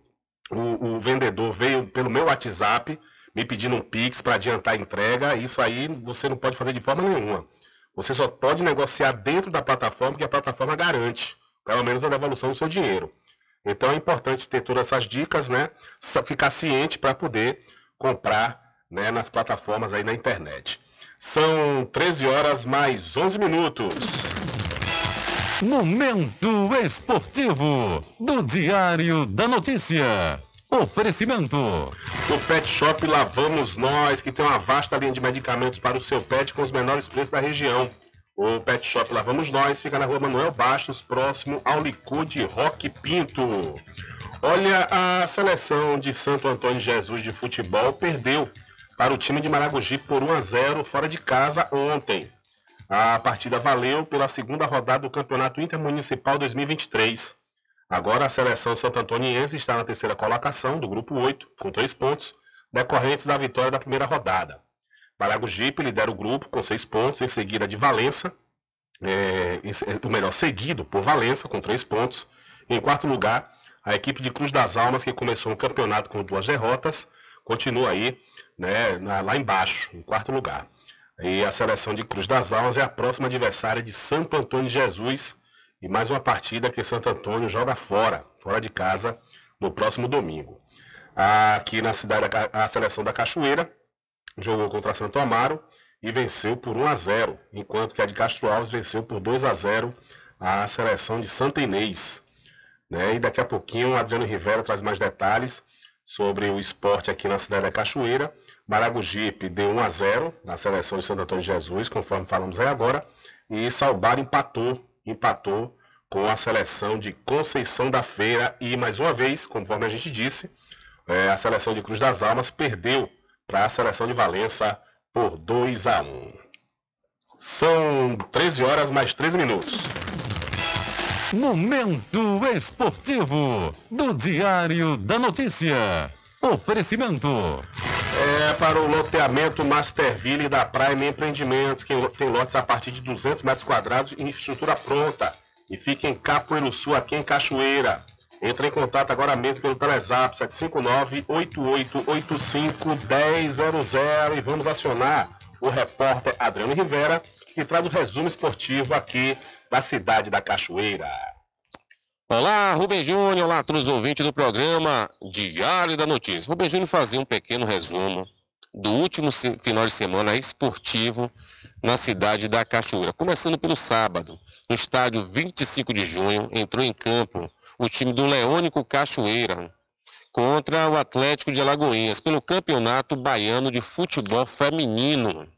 o, o vendedor veio pelo meu WhatsApp me pedindo um Pix para adiantar a entrega. Isso aí você não pode fazer de forma nenhuma. Você só pode negociar dentro da plataforma que a plataforma garante, pelo menos a devolução do seu dinheiro. Então é importante ter todas essas dicas, né? Ficar ciente para poder comprar né, nas plataformas aí na internet. São 13 horas mais 11 minutos. Momento esportivo do Diário da Notícia. Oferecimento. No Pet Shop lá vamos nós, que tem uma vasta linha de medicamentos para o seu pet com os menores preços da região. O Pet Shop lá vamos nós fica na rua Manuel Bastos, próximo ao Licude Rock Pinto. Olha, a seleção de Santo Antônio Jesus de futebol perdeu para o time de Maragogi por 1 a 0 fora de casa ontem. A partida valeu pela segunda rodada do Campeonato Intermunicipal 2023. Agora a seleção santo antoniense está na terceira colocação do grupo 8, com três pontos, decorrentes da vitória da primeira rodada. Maragogipe lidera o grupo com seis pontos, em seguida de Valença, é, o melhor, seguido por Valença, com três pontos. Em quarto lugar, a equipe de Cruz das Almas, que começou o campeonato com duas derrotas, continua aí né, lá embaixo, em quarto lugar. E a seleção de Cruz das Almas é a próxima adversária de Santo Antônio de Jesus, e mais uma partida que Santo Antônio joga fora, fora de casa, no próximo domingo. Aqui na cidade, a seleção da Cachoeira jogou contra Santo Amaro e venceu por 1 a 0, enquanto que a de Castro Alves venceu por 2 a 0 a seleção de Santa Inês. Né? E daqui a pouquinho o Adriano Rivera traz mais detalhes sobre o esporte aqui na cidade da Cachoeira. Maragogipe deu 1 a 0 na seleção de Santo Antônio de Jesus, conforme falamos aí agora, e Salbar empatou empatou com a seleção de Conceição da Feira e, mais uma vez, conforme a gente disse, é, a seleção de Cruz das Almas perdeu para a seleção de Valença por 2 a 1. São 13 horas mais 13 minutos. Momento esportivo do Diário da Notícia. Oferecimento. É para o loteamento Masterville da Prime Empreendimentos, que tem lotes a partir de 200 metros quadrados e infraestrutura pronta. E fica em Capoeiro Sul, aqui em Cachoeira. Entre em contato agora mesmo pelo Telezap 759-8885-1000 e vamos acionar o repórter Adriano Rivera, que traz o resumo esportivo aqui da cidade da Cachoeira. Olá, Rubem Júnior, olá a todos os ouvintes do programa Diário da Notícia. Rubem Júnior fazia um pequeno resumo do último final de semana esportivo na cidade da Cachoeira. Começando pelo sábado, no estádio 25 de junho, entrou em campo o time do Leônico Cachoeira contra o Atlético de Alagoinhas pelo Campeonato Baiano de Futebol Feminino.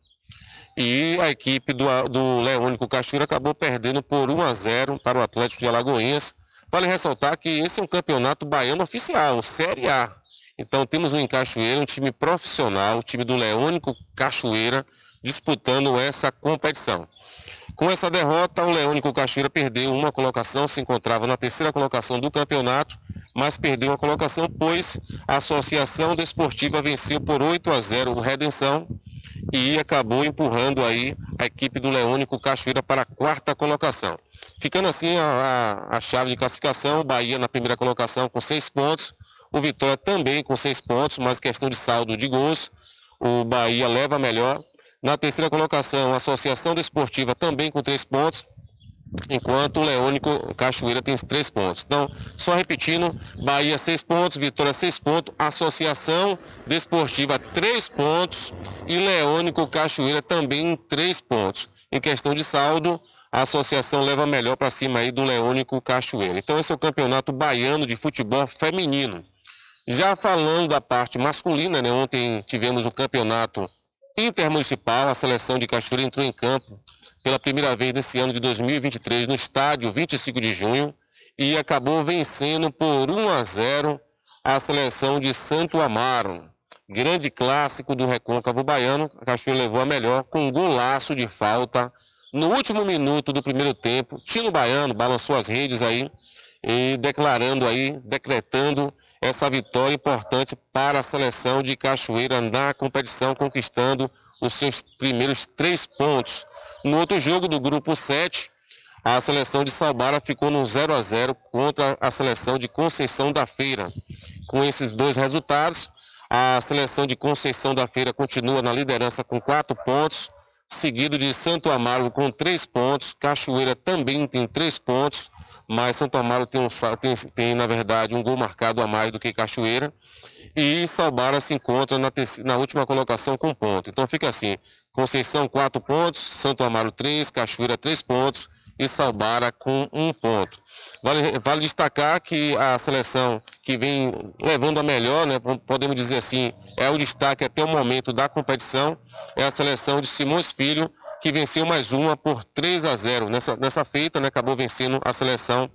E a equipe do, do Leônico Cachoeira acabou perdendo por 1 a 0 para o Atlético de Alagoinhas Vale ressaltar que esse é um campeonato baiano oficial, Série A. Então temos um em Cachoeira, um time profissional, o time do Leônico Cachoeira, disputando essa competição. Com essa derrota, o Leônico Cachoeira perdeu uma colocação, se encontrava na terceira colocação do campeonato, mas perdeu uma colocação, pois a Associação Desportiva venceu por 8 a 0 o Redenção e acabou empurrando aí a equipe do Leônico Cachoeira para a quarta colocação. Ficando assim a, a, chave de classificação, o Bahia na primeira colocação com seis pontos, o Vitória também com seis pontos, mas questão de saldo de gols, o Bahia leva melhor. Na terceira colocação, a Associação Desportiva também com três pontos, enquanto o Leônico Cachoeira tem três pontos. Então, só repetindo, Bahia seis pontos, Vitória seis pontos, Associação Desportiva três pontos e Leônico Cachoeira também três pontos. Em questão de saldo, a associação leva melhor para cima aí do Leônico Cachoeira. Então esse é o campeonato baiano de futebol feminino. Já falando da parte masculina, né, ontem tivemos o campeonato intermunicipal, a seleção de Cachoeira entrou em campo pela primeira vez nesse ano de 2023 no estádio 25 de junho e acabou vencendo por 1 a 0 a seleção de Santo Amaro. Grande clássico do recôncavo baiano, a Cachoeira levou a melhor com um golaço de falta no último minuto do primeiro tempo. Tino Baiano balançou as redes aí e declarando aí, decretando essa vitória importante para a seleção de Cachoeira na competição, conquistando os seus primeiros três pontos no outro jogo do grupo 7, a seleção de Salbara ficou no 0 a 0 contra a seleção de Conceição da Feira. Com esses dois resultados, a seleção de Conceição da Feira continua na liderança com quatro pontos, seguido de Santo Amaro com três pontos, Cachoeira também tem três pontos, mas Santo Amaro tem, um, tem, tem, na verdade um gol marcado a mais do que Cachoeira e Salbara se encontra na, na última colocação com ponto. Então fica assim, Conceição, 4 pontos, Santo Amaro, 3, Cachoeira, 3 pontos e Salbara com 1 ponto. Vale, vale, destacar que a seleção que vem levando a melhor, né, podemos dizer assim, é o destaque até o momento da competição, é a seleção de Simões Filho, que venceu mais uma por 3 a 0. Nessa, nessa feita, né, acabou vencendo a seleção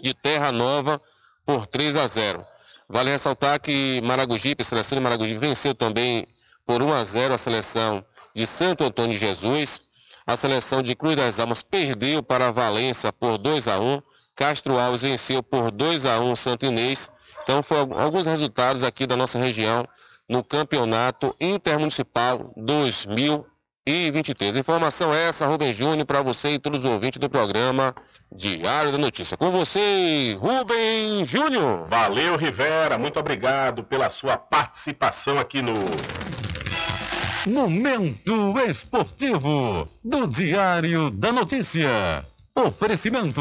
de Terra Nova por 3 a 0. Vale ressaltar que Maragogipe, a seleção de Maragogipe, venceu também por 1 a 0 a seleção de Santo Antônio de Jesus. A seleção de Cruz das Almas perdeu para Valença por 2 a 1. Castro Alves venceu por 2 a 1 Santo Inês. Então foram alguns resultados aqui da nossa região no Campeonato Intermunicipal 2023. Informação essa, Rubem Júnior, para você e todos os ouvintes do programa Diário da Notícia. Com você, Rubem Júnior. Valeu, Rivera. Muito obrigado pela sua participação aqui no Momento Esportivo do Diário da Notícia. Oferecimento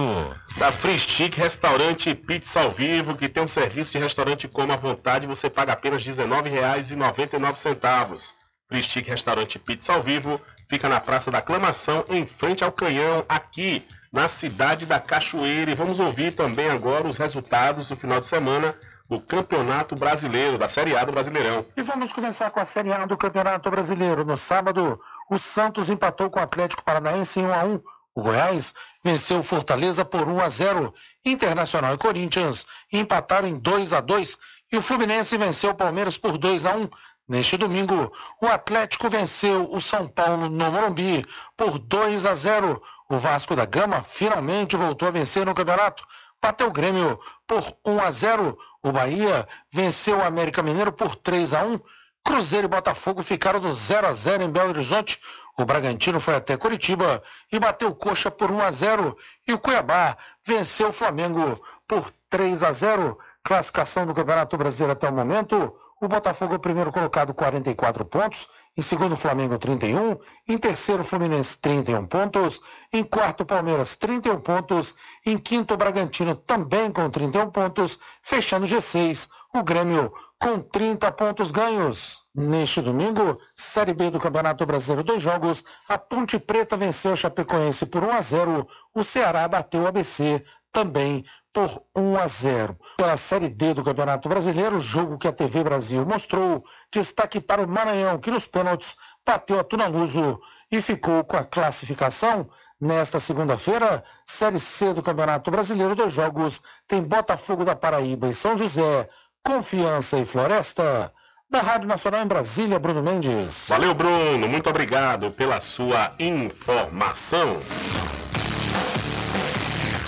da Free Chic Restaurante Pizza ao Vivo, que tem um serviço de restaurante como à vontade, você paga apenas R$19,99. Free Chic Restaurante Pizza ao Vivo fica na Praça da Aclamação, em frente ao Canhão, aqui na cidade da Cachoeira. E vamos ouvir também agora os resultados do final de semana do Campeonato Brasileiro, da Série A do Brasileirão. E vamos começar com a Série A do Campeonato Brasileiro. No sábado, o Santos empatou com o Atlético Paranaense em 1 a 1. O Goiás venceu o Fortaleza por 1 a 0. Internacional e Corinthians empataram em 2 a 2 e o Fluminense venceu o Palmeiras por 2 a 1. Neste domingo, o Atlético venceu o São Paulo no Morumbi por 2 a 0. O Vasco da Gama finalmente voltou a vencer no campeonato. Bateu o Grêmio por 1 a 0. O Bahia venceu o América Mineiro por 3 a 1. Cruzeiro e Botafogo ficaram no 0 a 0 em Belo Horizonte. O Bragantino foi até Curitiba e bateu coxa por 1 a 0 e o Cuiabá venceu o Flamengo por 3 a 0. Classificação do Campeonato Brasileiro até o momento: o Botafogo é o primeiro colocado, 44 pontos. Em segundo, o Flamengo, 31. Em terceiro, o Fluminense, 31 pontos. Em quarto, o Palmeiras, 31 pontos. Em quinto, o Bragantino, também com 31 pontos. Fechando o G6, o Grêmio, com 30 pontos ganhos. Neste domingo, Série B do Campeonato Brasileiro, dois jogos. A Ponte Preta venceu a Chapecoense por 1 a 0. O Ceará bateu o ABC também por 1 a 0. Pela Série D do Campeonato Brasileiro, jogo que a TV Brasil mostrou, destaque para o Maranhão, que nos pênaltis bateu a Tunaluso e ficou com a classificação. Nesta segunda-feira, Série C do Campeonato Brasileiro, dois jogos, tem Botafogo da Paraíba e São José, Confiança e Floresta. Da Rádio Nacional em Brasília, Bruno Mendes. Valeu, Bruno. Muito obrigado pela sua informação.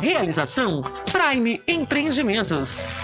Realização Prime Empreendimentos.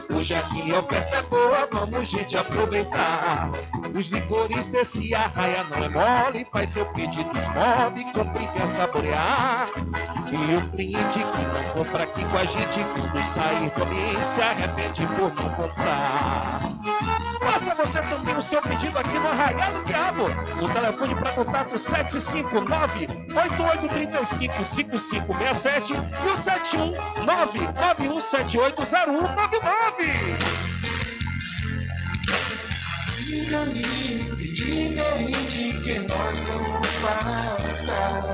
hoje aqui a oferta é boa, vamos gente aproveitar. Os licores desse arraia não é mole, faz seu pedido, esmove, compre e saborear. E o cliente que não compra aqui com a gente, quando sair do ambiente, se arrepende por não comprar. Faça você também o seu pedido aqui no Arraial do Diabo. O telefone para contato 759 8835 5567 e o 719 91780199. Diferente, diferente que nós vamos passar.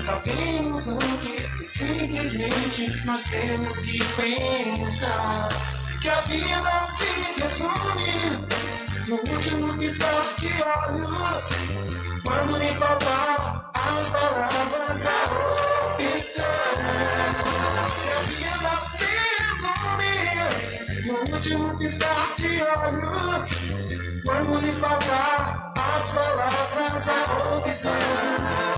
Sabemos antes que simplesmente nós temos que pensar que a vida se resume no último piscar de olhos. Quando lhe faltar as palavras, último piscar de olhos. Quando lhe faltar as palavras, a opção.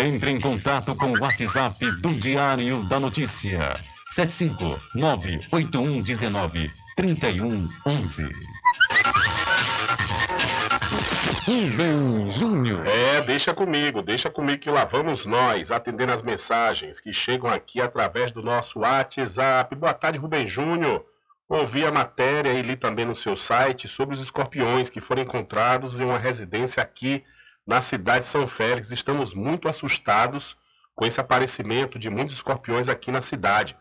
Entre em contato com o WhatsApp do Diário da Notícia. 759-8119-3111. Rubem Júnior. É, deixa comigo, deixa comigo que lá vamos nós, atendendo as mensagens que chegam aqui através do nosso WhatsApp. Boa tarde, Rubem Júnior. Ouvi a matéria e li também no seu site sobre os escorpiões que foram encontrados em uma residência aqui na cidade de São Félix. Estamos muito assustados com esse aparecimento de muitos escorpiões aqui na cidade.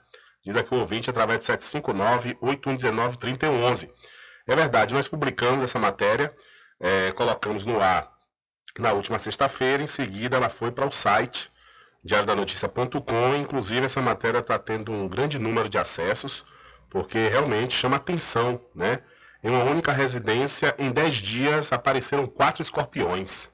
Diz aqui o ouvinte através de 759-8119-3111. É verdade, nós publicamos essa matéria, é, colocamos no ar na última sexta-feira, em seguida ela foi para o site diariodanoticia.com, inclusive essa matéria está tendo um grande número de acessos, porque realmente chama atenção, né? Em uma única residência, em 10 dias, apareceram quatro escorpiões.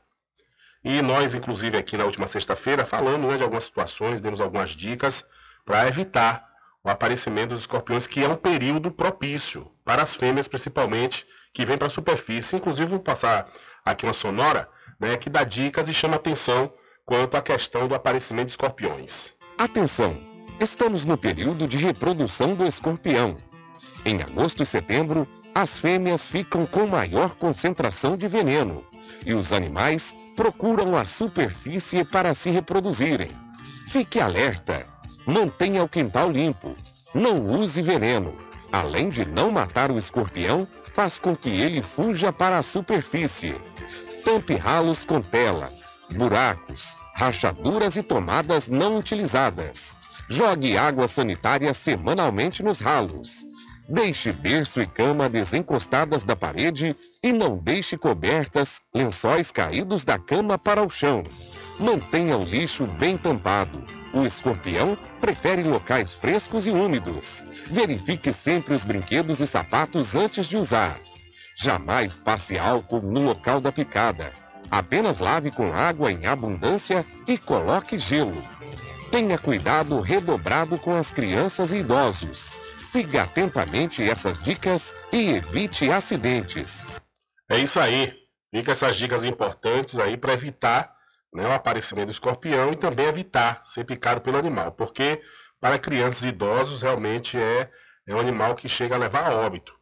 E nós, inclusive, aqui na última sexta-feira, falamos né, de algumas situações, demos algumas dicas para evitar o aparecimento dos escorpiões, que é um período propício para as fêmeas, principalmente, que vêm para a superfície. Inclusive, vou passar aqui uma sonora né, que dá dicas e chama atenção quanto à questão do aparecimento de escorpiões. Atenção! Estamos no período de reprodução do escorpião. Em agosto e setembro, as fêmeas ficam com maior concentração de veneno e os animais procuram a superfície para se reproduzirem. Fique alerta! Mantenha o quintal limpo. Não use veneno. Além de não matar o escorpião, faz com que ele fuja para a superfície. Tampe ralos com tela, buracos, rachaduras e tomadas não utilizadas. Jogue água sanitária semanalmente nos ralos. Deixe berço e cama desencostadas da parede e não deixe cobertas, lençóis caídos da cama para o chão. Mantenha o lixo bem tampado. O escorpião prefere locais frescos e úmidos. Verifique sempre os brinquedos e sapatos antes de usar. Jamais passe álcool no local da picada. Apenas lave com água em abundância e coloque gelo. Tenha cuidado redobrado com as crianças e idosos. Siga atentamente essas dicas e evite acidentes. É isso aí. Fica essas dicas importantes aí para evitar né, o aparecimento do escorpião e também evitar ser picado pelo animal, porque para crianças e idosos realmente é, é um animal que chega a levar a óbito.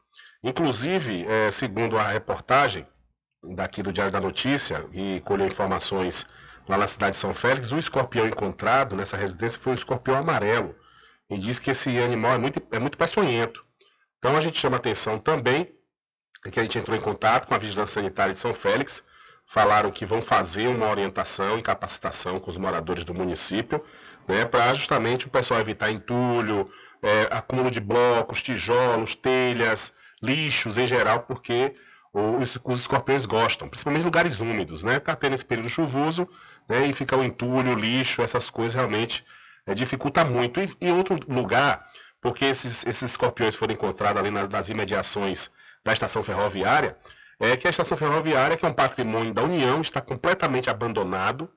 Inclusive, é, segundo a reportagem daqui do Diário da Notícia, e colheu informações lá na cidade de São Félix, o escorpião encontrado nessa residência foi um escorpião amarelo. E diz que esse animal é muito, é muito peçonhento. Então a gente chama atenção também que a gente entrou em contato com a Vigilância Sanitária de São Félix, falaram que vão fazer uma orientação e capacitação com os moradores do município, né, para justamente o pessoal evitar entulho, é, acúmulo de blocos, tijolos, telhas, lixos em geral, porque os, os escorpiões gostam, principalmente lugares úmidos, né? Tá tendo esse período chuvoso, né? E fica o entulho, o lixo, essas coisas realmente é, dificulta muito. E, e outro lugar, porque esses, esses escorpiões foram encontrados ali nas, nas imediações da estação ferroviária, é que a estação ferroviária, que é um patrimônio da União, está completamente abandonado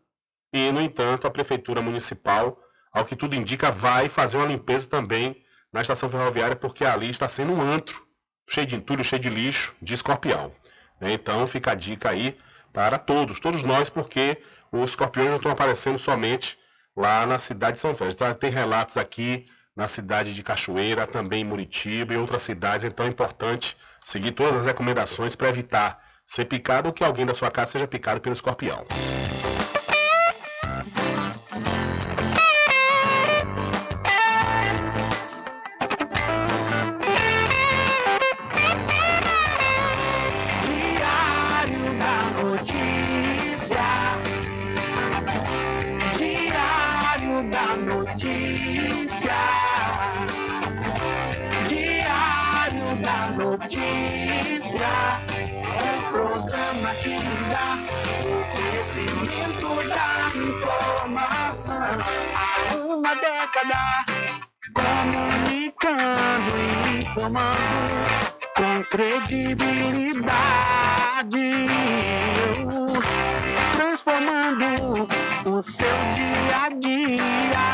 e, no entanto, a prefeitura municipal, ao que tudo indica, vai fazer uma limpeza também na estação ferroviária, porque ali está sendo um antro, cheio de entulho, cheio de lixo, de escorpião. Né? Então fica a dica aí para todos, todos nós, porque os escorpiões não estão aparecendo somente lá na cidade de São Félix. Então, tem relatos aqui na cidade de Cachoeira, também em Muritiba e outras cidades, então é importante seguir todas as recomendações para evitar ser picado ou que alguém da sua casa seja picado pelo escorpião. comunicando e informando com credibilidade, transformando o seu dia a dia.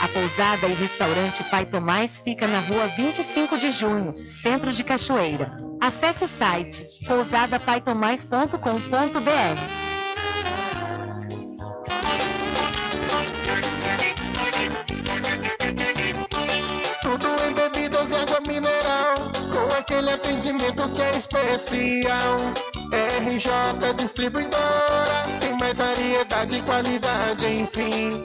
A pousada e restaurante Pai Tomás fica na rua 25 de junho, centro de Cachoeira. Acesse o site pousadapaitomais.com.br. Tudo em bebidas água mineral, com aquele atendimento que é especial. RJ Distribuidora, tem mais variedade e qualidade, enfim.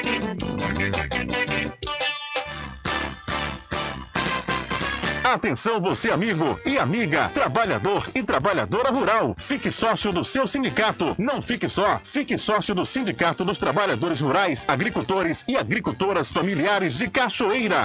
Atenção você amigo e amiga, trabalhador e trabalhadora rural. Fique sócio do seu sindicato. Não fique só, fique sócio do Sindicato dos Trabalhadores Rurais, Agricultores e Agricultoras Familiares de Cachoeira.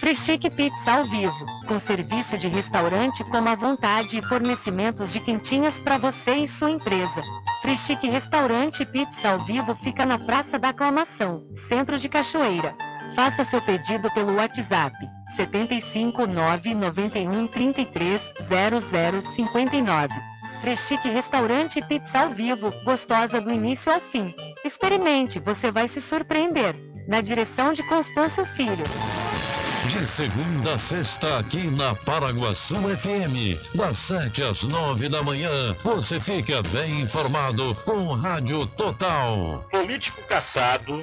Freschique Pizza ao vivo, com serviço de restaurante como à vontade e fornecimentos de quentinhas para você e sua empresa. Freschique Restaurante Pizza ao vivo fica na Praça da Aclamação, centro de Cachoeira. Faça seu pedido pelo WhatsApp 75 991 33 0059. Freschique Restaurante Pizza ao vivo, gostosa do início ao fim. Experimente, você vai se surpreender. Na direção de Constâncio Filho. De segunda a sexta, aqui na Paraguaçu FM, das 7 às 9 da manhã, você fica bem informado com Rádio Total. Político caçado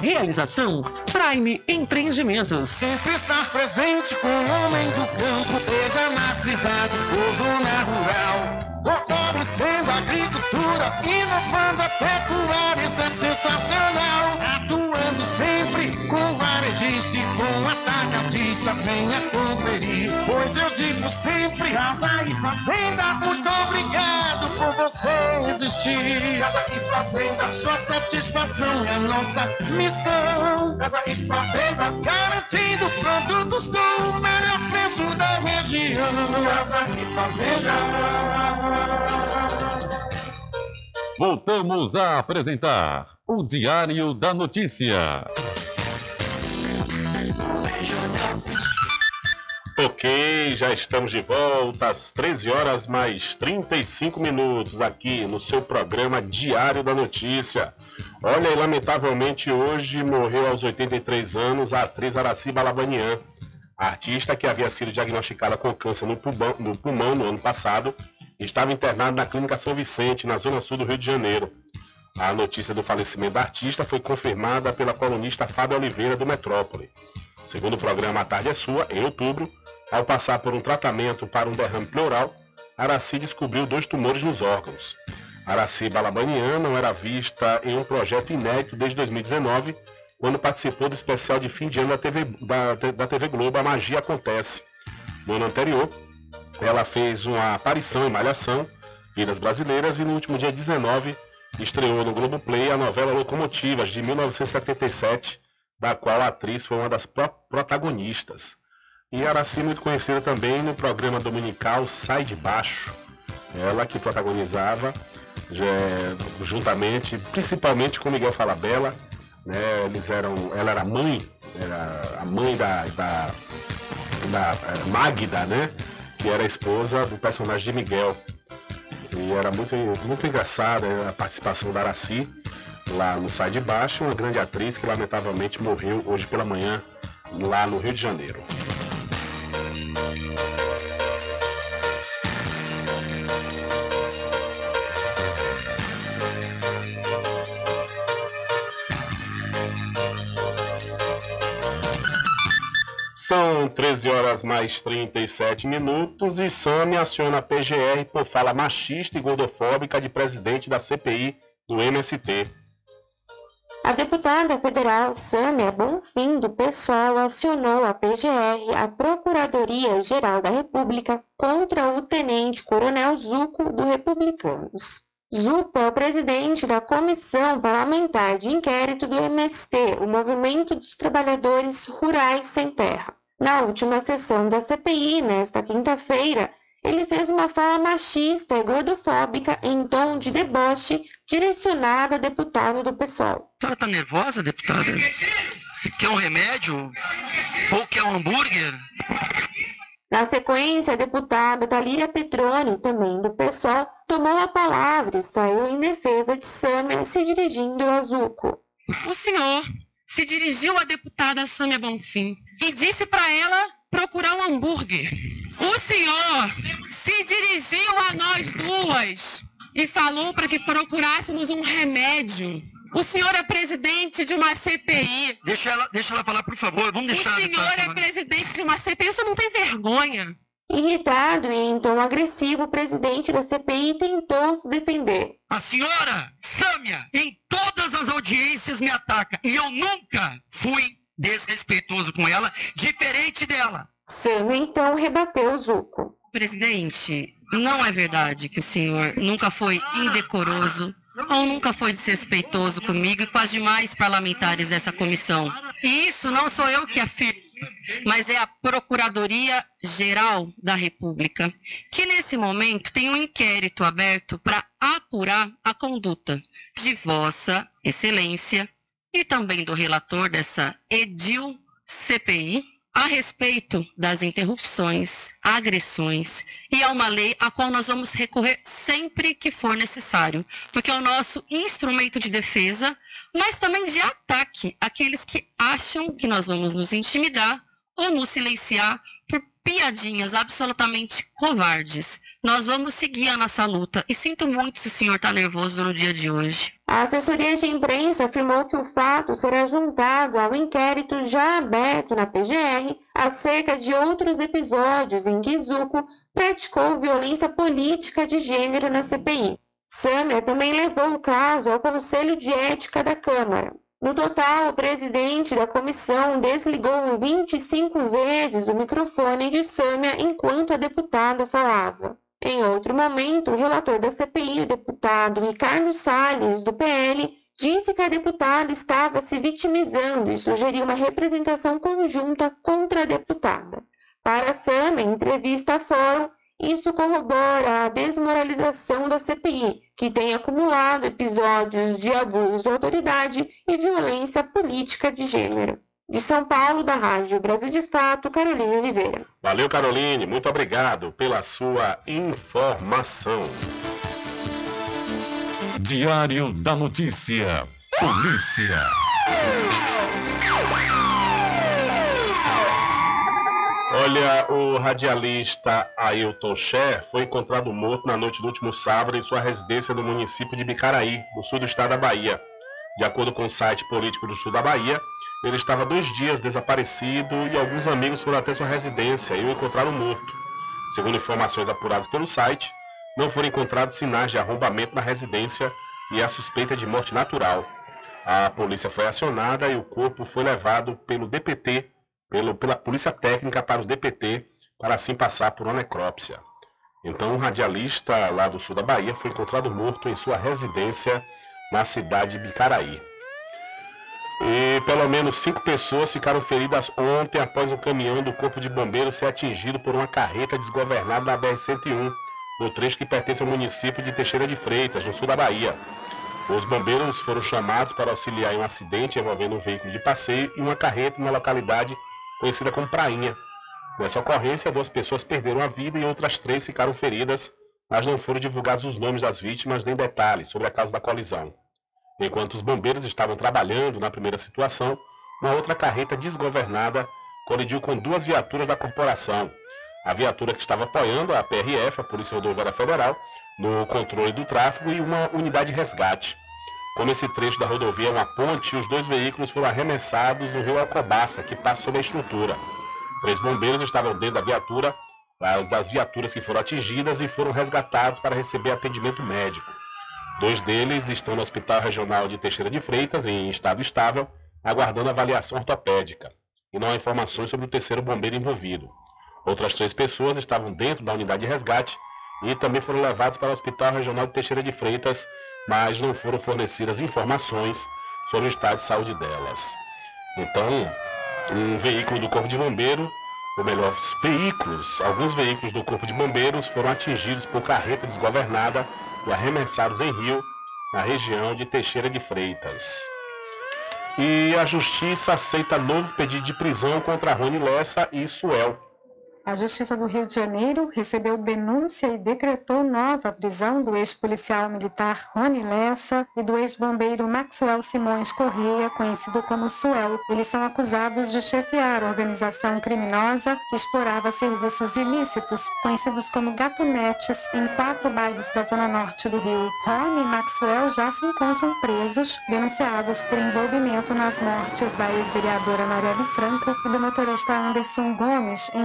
Realização Prime Empreendimentos. Sempre estar presente com o homem do campo, seja na cidade ou zona rural. Fortalecendo a agricultura, inovando a pecuária, isso é sensacional. Atuando sempre com varejista e com atacadista, venha conferir. Pois eu digo sempre, casa e fazenda, muito obrigado existir. Casa e Fazenda, sua satisfação é nossa missão. Casa e Fazenda, garantindo produtos do melhor preço da região. Casa e Fazenda. Voltamos a apresentar o Diário da Notícia. Ok, já estamos de volta às 13 horas mais 35 minutos aqui no seu programa Diário da Notícia. Olha, e lamentavelmente hoje morreu aos 83 anos a atriz Araci Balabanian, artista que havia sido diagnosticada com câncer no pulmão, no pulmão no ano passado estava internada na Clínica São Vicente, na zona sul do Rio de Janeiro. A notícia do falecimento da artista foi confirmada pela colunista Fábio Oliveira do Metrópole. Segundo o programa A Tarde é Sua, em outubro, ao passar por um tratamento para um derrame pleural, Araci descobriu dois tumores nos órgãos. Araci Balabanian não era vista em um projeto inédito desde 2019, quando participou do especial de fim de ano da TV, da, da TV Globo A Magia Acontece. No ano anterior, ela fez uma aparição em Malhação, Vidas Brasileiras, e no último dia 19 estreou no Globoplay a novela Locomotivas, de 1977, da qual a atriz foi uma das pro protagonistas. E Araci muito conhecida também no programa dominical Sai de Baixo, ela que protagonizava juntamente, principalmente com Miguel Falabella, né, eles eram, ela era mãe, era a mãe da, da, da eh, Magda, né, que era a esposa do personagem de Miguel. E era muito, muito engraçada a participação da Araci lá no Sai de Baixo, uma grande atriz que lamentavelmente morreu hoje pela manhã lá no Rio de Janeiro. São 13 horas mais 37 minutos e Sami aciona a PGR por fala machista e gordofóbica de presidente da CPI do MST. A deputada federal Sâmia Bonfim, do PSOL, acionou a PGR, a Procuradoria-Geral da República, contra o tenente-coronel Zuco, do Republicanos. Zuco é o presidente da Comissão Parlamentar de Inquérito do MST, o Movimento dos Trabalhadores Rurais Sem Terra. Na última sessão da CPI, nesta quinta-feira, ele fez uma fala machista e gordofóbica em tom de deboche direcionada a deputado do PSOL. A senhora está nervosa, deputada? Quer um remédio? Ou quer um hambúrguer? Na sequência, a deputada Thalíria Petroni, também do PSOL, tomou a palavra e saiu em defesa de Sâmia, se dirigindo a Zuco. O senhor se dirigiu à deputada Sâmia Bonfim e disse para ela procurar um hambúrguer. O senhor se dirigiu a nós duas e falou para que procurássemos um remédio. O senhor é presidente de uma CPI. Deixa ela, deixa ela falar, por favor. Vamos deixar O senhor é presidente de uma CPI. Você não tem vergonha. Irritado e em tom agressivo, o presidente da CPI tentou se defender. A senhora, Sâmia, em todas as audiências me ataca e eu nunca fui desrespeitoso com ela, diferente dela. Sâmia então rebateu Zuco. Presidente, não é verdade que o senhor nunca foi indecoroso ou nunca foi desrespeitoso comigo e com as demais parlamentares dessa comissão. E isso não sou eu que afirmo, mas é a Procuradoria Geral da República, que nesse momento tem um inquérito aberto para apurar a conduta de Vossa Excelência e também do relator dessa Edil CPI a respeito das interrupções, agressões e a uma lei a qual nós vamos recorrer sempre que for necessário, porque é o nosso instrumento de defesa, mas também de ataque àqueles que acham que nós vamos nos intimidar ou nos silenciar por piadinhas absolutamente covardes. Nós vamos seguir a nossa luta e sinto muito se o senhor está nervoso no dia de hoje. A assessoria de imprensa afirmou que o fato será juntado ao inquérito já aberto na PGR acerca de outros episódios em que Zuco praticou violência política de gênero na CPI. Sâmia também levou o caso ao Conselho de Ética da Câmara. No total, o presidente da comissão desligou 25 vezes o microfone de Sâmia enquanto a deputada falava. Em outro momento, o relator da CPI, o deputado Ricardo Salles, do PL, disse que a deputada estava se vitimizando e sugeriu uma representação conjunta contra a deputada. Para Sam, em entrevista à Fórum, isso corrobora a desmoralização da CPI, que tem acumulado episódios de abuso de autoridade e violência política de gênero. De São Paulo, da Rádio Brasil de Fato, Carolina Oliveira. Valeu, Caroline. Muito obrigado pela sua informação. Diário da Notícia. Polícia. Olha, o radialista Ailton Cher foi encontrado morto na noite do último sábado em sua residência no município de Bicaraí, no sul do estado da Bahia. De acordo com o site político do sul da Bahia, ele estava dois dias desaparecido e alguns amigos foram até sua residência e o encontraram morto. Segundo informações apuradas pelo site, não foram encontrados sinais de arrombamento na residência e a suspeita de morte natural. A polícia foi acionada e o corpo foi levado pelo DPT pelo, pela Polícia Técnica para o DPT, para assim passar por uma necrópsia. Então, um radialista lá do sul da Bahia foi encontrado morto em sua residência na cidade de Bicaraí. E pelo menos cinco pessoas ficaram feridas ontem após o caminhão do Corpo de Bombeiros ser atingido por uma carreta desgovernada na BR-101, no trecho que pertence ao município de Teixeira de Freitas, no sul da Bahia. Os bombeiros foram chamados para auxiliar em um acidente envolvendo um veículo de passeio e uma carreta na localidade conhecida como Prainha. Nessa ocorrência, duas pessoas perderam a vida e outras três ficaram feridas, mas não foram divulgados os nomes das vítimas nem detalhes sobre a causa da colisão. Enquanto os bombeiros estavam trabalhando na primeira situação, uma outra carreta desgovernada colidiu com duas viaturas da corporação. A viatura que estava apoiando a PRF, a Polícia Rodoviária Federal, no controle do tráfego e uma unidade de resgate. Como esse trecho da rodovia é uma ponte, os dois veículos foram arremessados no rio Alcobaça, que passa sobre a estrutura. Três bombeiros estavam dentro da viatura, das viaturas que foram atingidas e foram resgatados para receber atendimento médico. Dois deles estão no Hospital Regional de Teixeira de Freitas, em estado estável, aguardando avaliação ortopédica. E não há informações sobre o terceiro bombeiro envolvido. Outras três pessoas estavam dentro da unidade de resgate e também foram levados para o Hospital Regional de Teixeira de Freitas, mas não foram fornecidas informações sobre o estado de saúde delas. Então, um veículo do Corpo de Bombeiro, ou melhor, veículos, alguns veículos do Corpo de Bombeiros foram atingidos por carreta desgovernada e arremessados em rio, na região de Teixeira de Freitas. E a Justiça aceita novo pedido de prisão contra Rony Lessa e Suel. A Justiça do Rio de Janeiro recebeu denúncia e decretou nova prisão do ex-policial militar Rony Lessa e do ex-bombeiro Maxwell Simões Correia, conhecido como Suel. Eles são acusados de chefiar organização criminosa que explorava serviços ilícitos, conhecidos como gatonetes, em quatro bairros da zona norte do Rio. Rony e Maxwell já se encontram presos, denunciados por envolvimento nas mortes da ex-vereadora Marielle Franco e do motorista Anderson Gomes em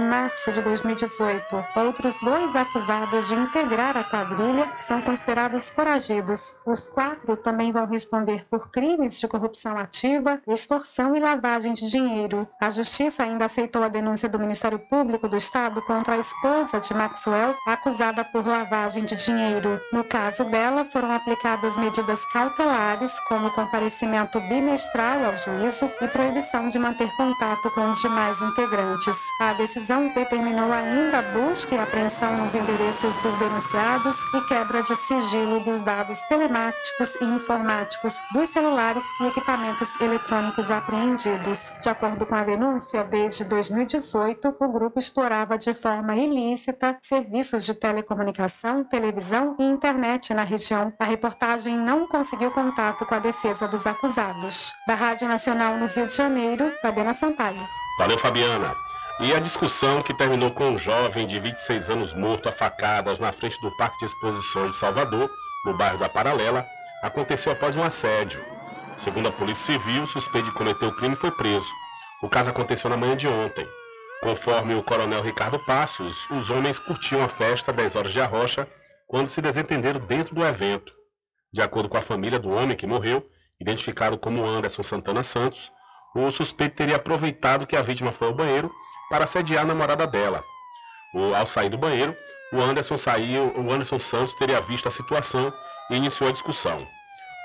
de 2018. Outros dois acusados de integrar a quadrilha são considerados foragidos. Os quatro também vão responder por crimes de corrupção ativa, extorsão e lavagem de dinheiro. A Justiça ainda aceitou a denúncia do Ministério Público do Estado contra a esposa de Maxwell, acusada por lavagem de dinheiro. No caso dela, foram aplicadas medidas cautelares, como comparecimento bimestral ao juízo e proibição de manter contato com os demais integrantes. A decisão determinou determinou ainda a busca e apreensão nos endereços dos denunciados e quebra de sigilo dos dados telemáticos e informáticos dos celulares e equipamentos eletrônicos apreendidos. De acordo com a denúncia, desde 2018, o grupo explorava de forma ilícita serviços de telecomunicação, televisão e internet na região. A reportagem não conseguiu contato com a defesa dos acusados. Da Rádio Nacional no Rio de Janeiro, Fabiana Sampaio. Valeu, Fabiana. E a discussão que terminou com um jovem de 26 anos morto a facadas na frente do Parque de Exposições de Salvador, no bairro da Paralela, aconteceu após um assédio. Segundo a Polícia Civil, o suspeito de cometer o crime foi preso. O caso aconteceu na manhã de ontem. Conforme o coronel Ricardo Passos, os homens curtiam a festa 10 horas de arrocha quando se desentenderam dentro do evento. De acordo com a família do homem que morreu, Identificado como Anderson Santana Santos, o suspeito teria aproveitado que a vítima foi ao banheiro para assediar a namorada dela. O, ao sair do banheiro, o Anderson saiu, o Anderson Santos teria visto a situação e iniciou a discussão.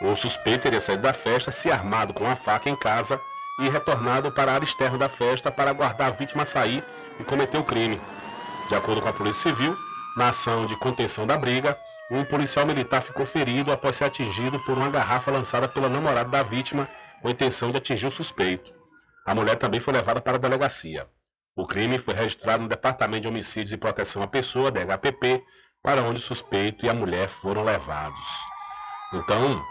O suspeito teria saído da festa se armado com a faca em casa e retornado para a área externa da festa para aguardar a vítima sair e cometer o crime. De acordo com a Polícia Civil, na ação de contenção da briga, um policial militar ficou ferido após ser atingido por uma garrafa lançada pela namorada da vítima com intenção de atingir o suspeito. A mulher também foi levada para a delegacia. O crime foi registrado no Departamento de Homicídios e Proteção à Pessoa, DHPP, para onde o suspeito e a mulher foram levados. Então,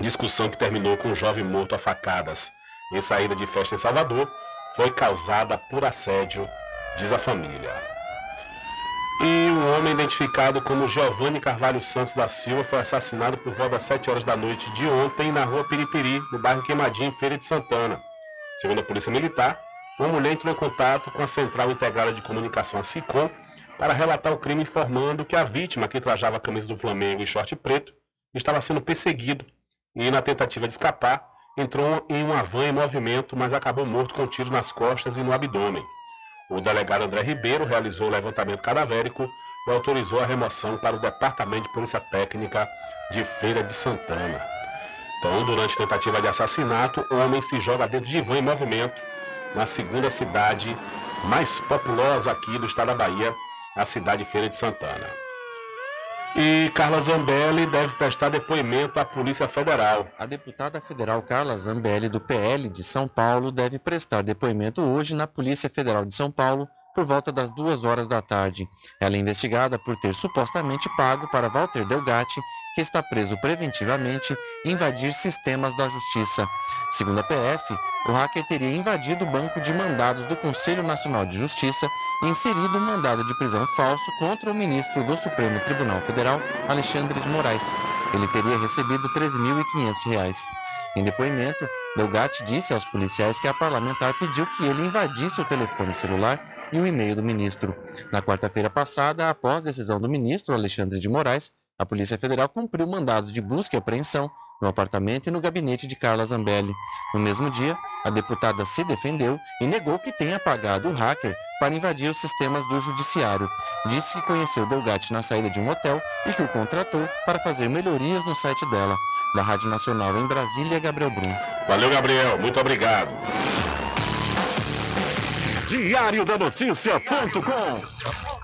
discussão que terminou com um jovem morto a facadas em saída de festa em Salvador foi causada por assédio, diz a família. E um homem identificado como Giovanni Carvalho Santos da Silva foi assassinado por volta das 7 horas da noite de ontem na rua Piripiri, no bairro Queimadinho, Feira de Santana. Segundo a Polícia Militar, uma mulher entrou em contato com a Central Integrada de Comunicação, a SICOM, para relatar o crime informando que a vítima, que trajava a camisa do Flamengo e short preto, estava sendo perseguido e, na tentativa de escapar, entrou em uma van em movimento, mas acabou morto com tiros nas costas e no abdômen. O delegado André Ribeiro realizou o levantamento cadavérico e autorizou a remoção para o Departamento de Polícia Técnica de Feira de Santana. Então, durante tentativa de assassinato, o homem se joga dentro de van em movimento na segunda cidade mais populosa aqui do estado da Bahia, a cidade Feira de Santana. E Carla Zambelli deve prestar depoimento à Polícia Federal. A deputada federal Carla Zambelli, do PL de São Paulo, deve prestar depoimento hoje na Polícia Federal de São Paulo por volta das duas horas da tarde. Ela é investigada por ter supostamente pago para Walter Delgatti que está preso preventivamente, invadir sistemas da justiça. Segundo a PF, o hacker teria invadido o banco de mandados do Conselho Nacional de Justiça e inserido um mandado de prisão falso contra o ministro do Supremo Tribunal Federal, Alexandre de Moraes. Ele teria recebido R$ 13.500. Em depoimento, Delgatti disse aos policiais que a parlamentar pediu que ele invadisse o telefone celular e o e-mail do ministro. Na quarta-feira passada, após decisão do ministro Alexandre de Moraes, a Polícia Federal cumpriu mandados de busca e apreensão no apartamento e no gabinete de Carla Zambelli. No mesmo dia, a deputada se defendeu e negou que tenha pagado o hacker para invadir os sistemas do judiciário. Disse que conheceu Delgatti na saída de um hotel e que o contratou para fazer melhorias no site dela. Da Rádio Nacional em Brasília, Gabriel Brum. Valeu, Gabriel. Muito obrigado. Diário da Notícia.com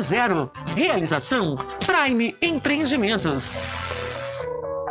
Realização Prime Empreendimentos.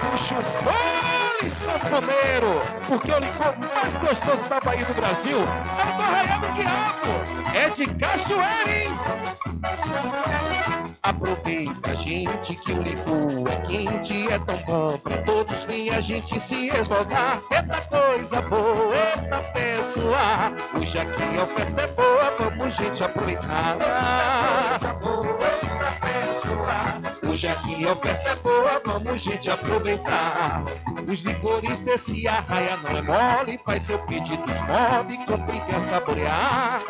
Puxa o sanfoneiro! Porque o licor mais gostoso da Bahia do Brasil é do Arraial do Diabo! É de cachoeira, hein? Aproveita, gente, que o licor é quente, é tão bom pra todos vir a gente se esmogar. Eita coisa boa, eita pessoa, hoje aqui a oferta é boa, vamos gente aproveitar. Eita coisa boa, eita pessoa, hoje aqui a oferta é boa, vamos gente aproveitar. Os licores desse arraia não é mole, faz seu pedido, esmove, compre e venha saborear.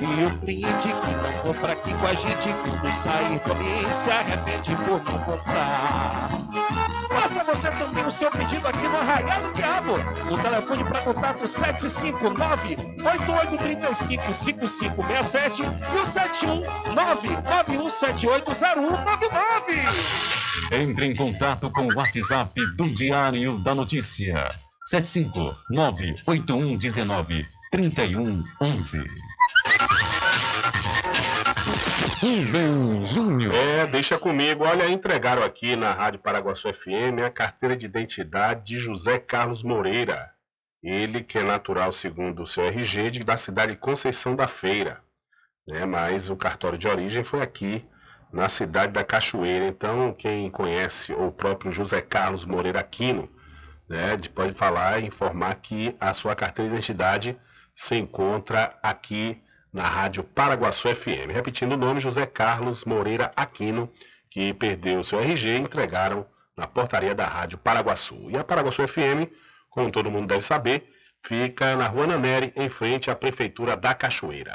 E o cliente que não compra aqui com a gente, quando sair do ambiente, se arrepende por não comprar. Faça você também o seu pedido aqui no Arraial do Diabo. O telefone para contato 759-8835-5567 e o 719-91780199. Entre em contato com o WhatsApp do Diário da Notícia. 759-8119-3111. Rubem Júnior. É, deixa comigo. Olha, entregaram aqui na Rádio Paraguaçu FM a carteira de identidade de José Carlos Moreira. Ele que é natural, segundo o seu RG, da cidade de Conceição da Feira. Né? Mas o cartório de origem foi aqui, na cidade da Cachoeira. Então, quem conhece o próprio José Carlos Moreira Aquino, né, de- pode falar e informar que a sua carteira de identidade se encontra aqui na Rádio Paraguaçu FM. Repetindo o nome, José Carlos Moreira Aquino, que perdeu o seu RG e entregaram na portaria da Rádio Paraguaçu. E a Paraguaçu FM, como todo mundo deve saber, fica na Rua Naneri, em frente à Prefeitura da Cachoeira.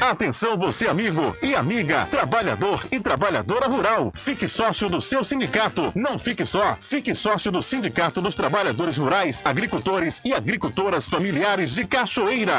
Atenção você amigo e amiga, trabalhador e trabalhadora rural. Fique sócio do seu sindicato. Não fique só, fique sócio do Sindicato dos Trabalhadores Rurais, Agricultores e Agricultoras Familiares de Cachoeira.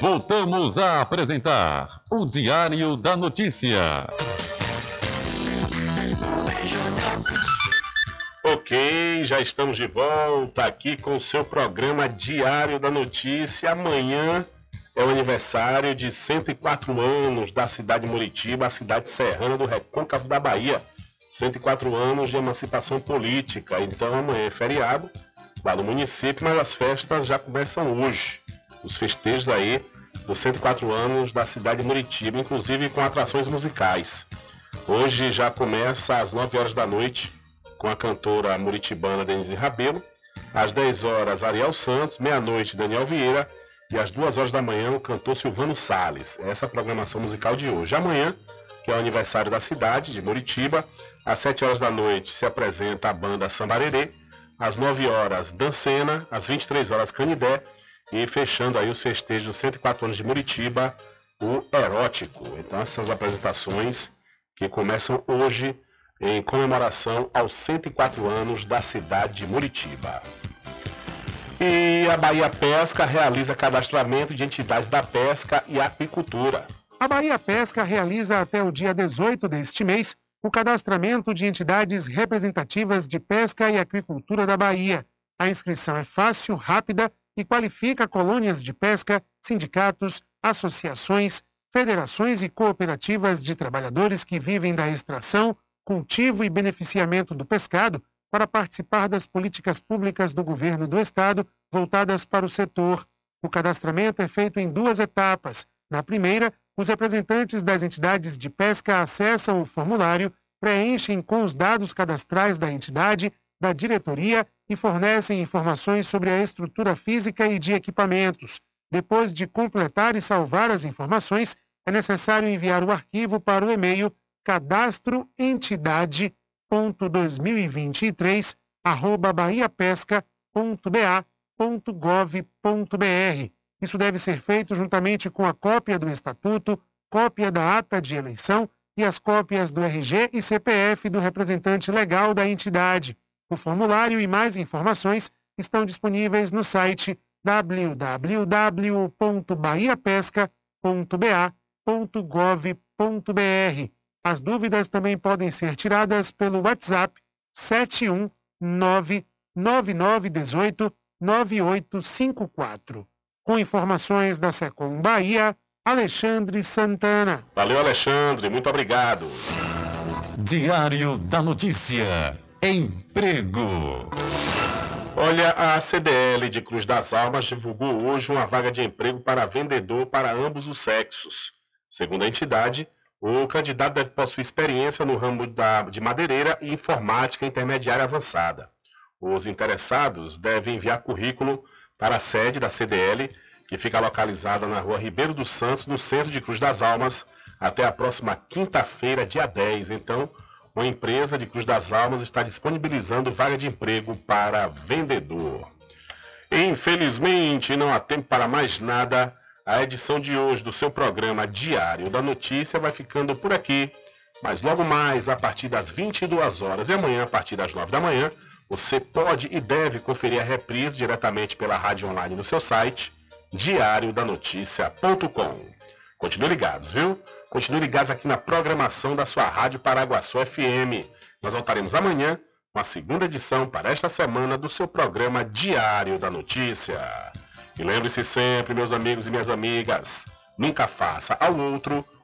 Voltamos a apresentar o Diário da Notícia. Ok, já estamos de volta aqui com o seu programa Diário da Notícia. Amanhã é o aniversário de 104 anos da cidade de Muritiba, a cidade serrana do Recôncavo da Bahia. 104 anos de emancipação política. Então amanhã é feriado lá no município, mas as festas já começam hoje. Os festejos aí dos 104 anos da cidade de Muritiba, inclusive com atrações musicais. Hoje já começa às 9 horas da noite com a cantora muritibana Denise Rabelo, às 10 horas Ariel Santos, meia-noite Daniel Vieira e às 2 horas da manhã o cantor Silvano Sales. Essa é a programação musical de hoje. Amanhã, que é o aniversário da cidade de Muritiba, às 7 horas da noite se apresenta a banda Sambarerê, às 9 horas Dancena, às 23 horas Canidé e fechando aí os festejos dos 104 anos de Muritiba, o Erótico. Então essas apresentações que começam hoje em comemoração aos 104 anos da cidade de Muritiba. E a Bahia Pesca realiza cadastramento de entidades da pesca e aquicultura. A Bahia Pesca realiza até o dia 18 deste mês o cadastramento de entidades representativas de pesca e aquicultura da Bahia. A inscrição é fácil, rápida e qualifica colônias de pesca, sindicatos, associações, federações e cooperativas de trabalhadores que vivem da extração, cultivo e beneficiamento do pescado para participar das políticas públicas do governo do estado voltadas para o setor. O cadastramento é feito em duas etapas. Na primeira, os representantes das entidades de pesca acessam o formulário, preenchem com os dados cadastrais da entidade, da diretoria e fornecem informações sobre a estrutura física e de equipamentos. Depois de completar e salvar as informações, é necessário enviar o arquivo para o e-mail cadastroentidade.2023@bahiapesca.ba.gov.br. Isso deve ser feito juntamente com a cópia do estatuto, cópia da ata de eleição e as cópias do RG e CPF do representante legal da entidade. O formulário e mais informações estão disponíveis no site www.bahiapesca.ba.gov.br. As dúvidas também podem ser tiradas pelo WhatsApp 71999189854. Com informações da Secom Bahia, Alexandre Santana. Valeu, Alexandre, muito obrigado. Diário da Notícia. Emprego. Olha, a CDL de Cruz das Almas divulgou hoje uma vaga de emprego para vendedor para ambos os sexos. Segundo a entidade, o candidato deve possuir experiência no ramo da, de madeireira e informática intermediária avançada. Os interessados devem enviar currículo para a sede da CDL, que fica localizada na rua Ribeiro dos Santos, no centro de Cruz das Almas, até a próxima quinta-feira, dia 10. Então, uma empresa de Cruz das Almas está disponibilizando vaga de emprego para vendedor. Infelizmente, não há tempo para mais nada. A edição de hoje do seu programa Diário da Notícia vai ficando por aqui. Mas logo mais, a partir das 22 horas e amanhã, a partir das 9 da manhã, você pode e deve conferir a reprise diretamente pela rádio online no seu site diariodanoticia.com. Continue ligados, viu? Continue ligados aqui na programação da sua Rádio Paraguaçu FM. Nós voltaremos amanhã com a segunda edição para esta semana do seu programa Diário da Notícia. E lembre-se sempre, meus amigos e minhas amigas, nunca faça ao outro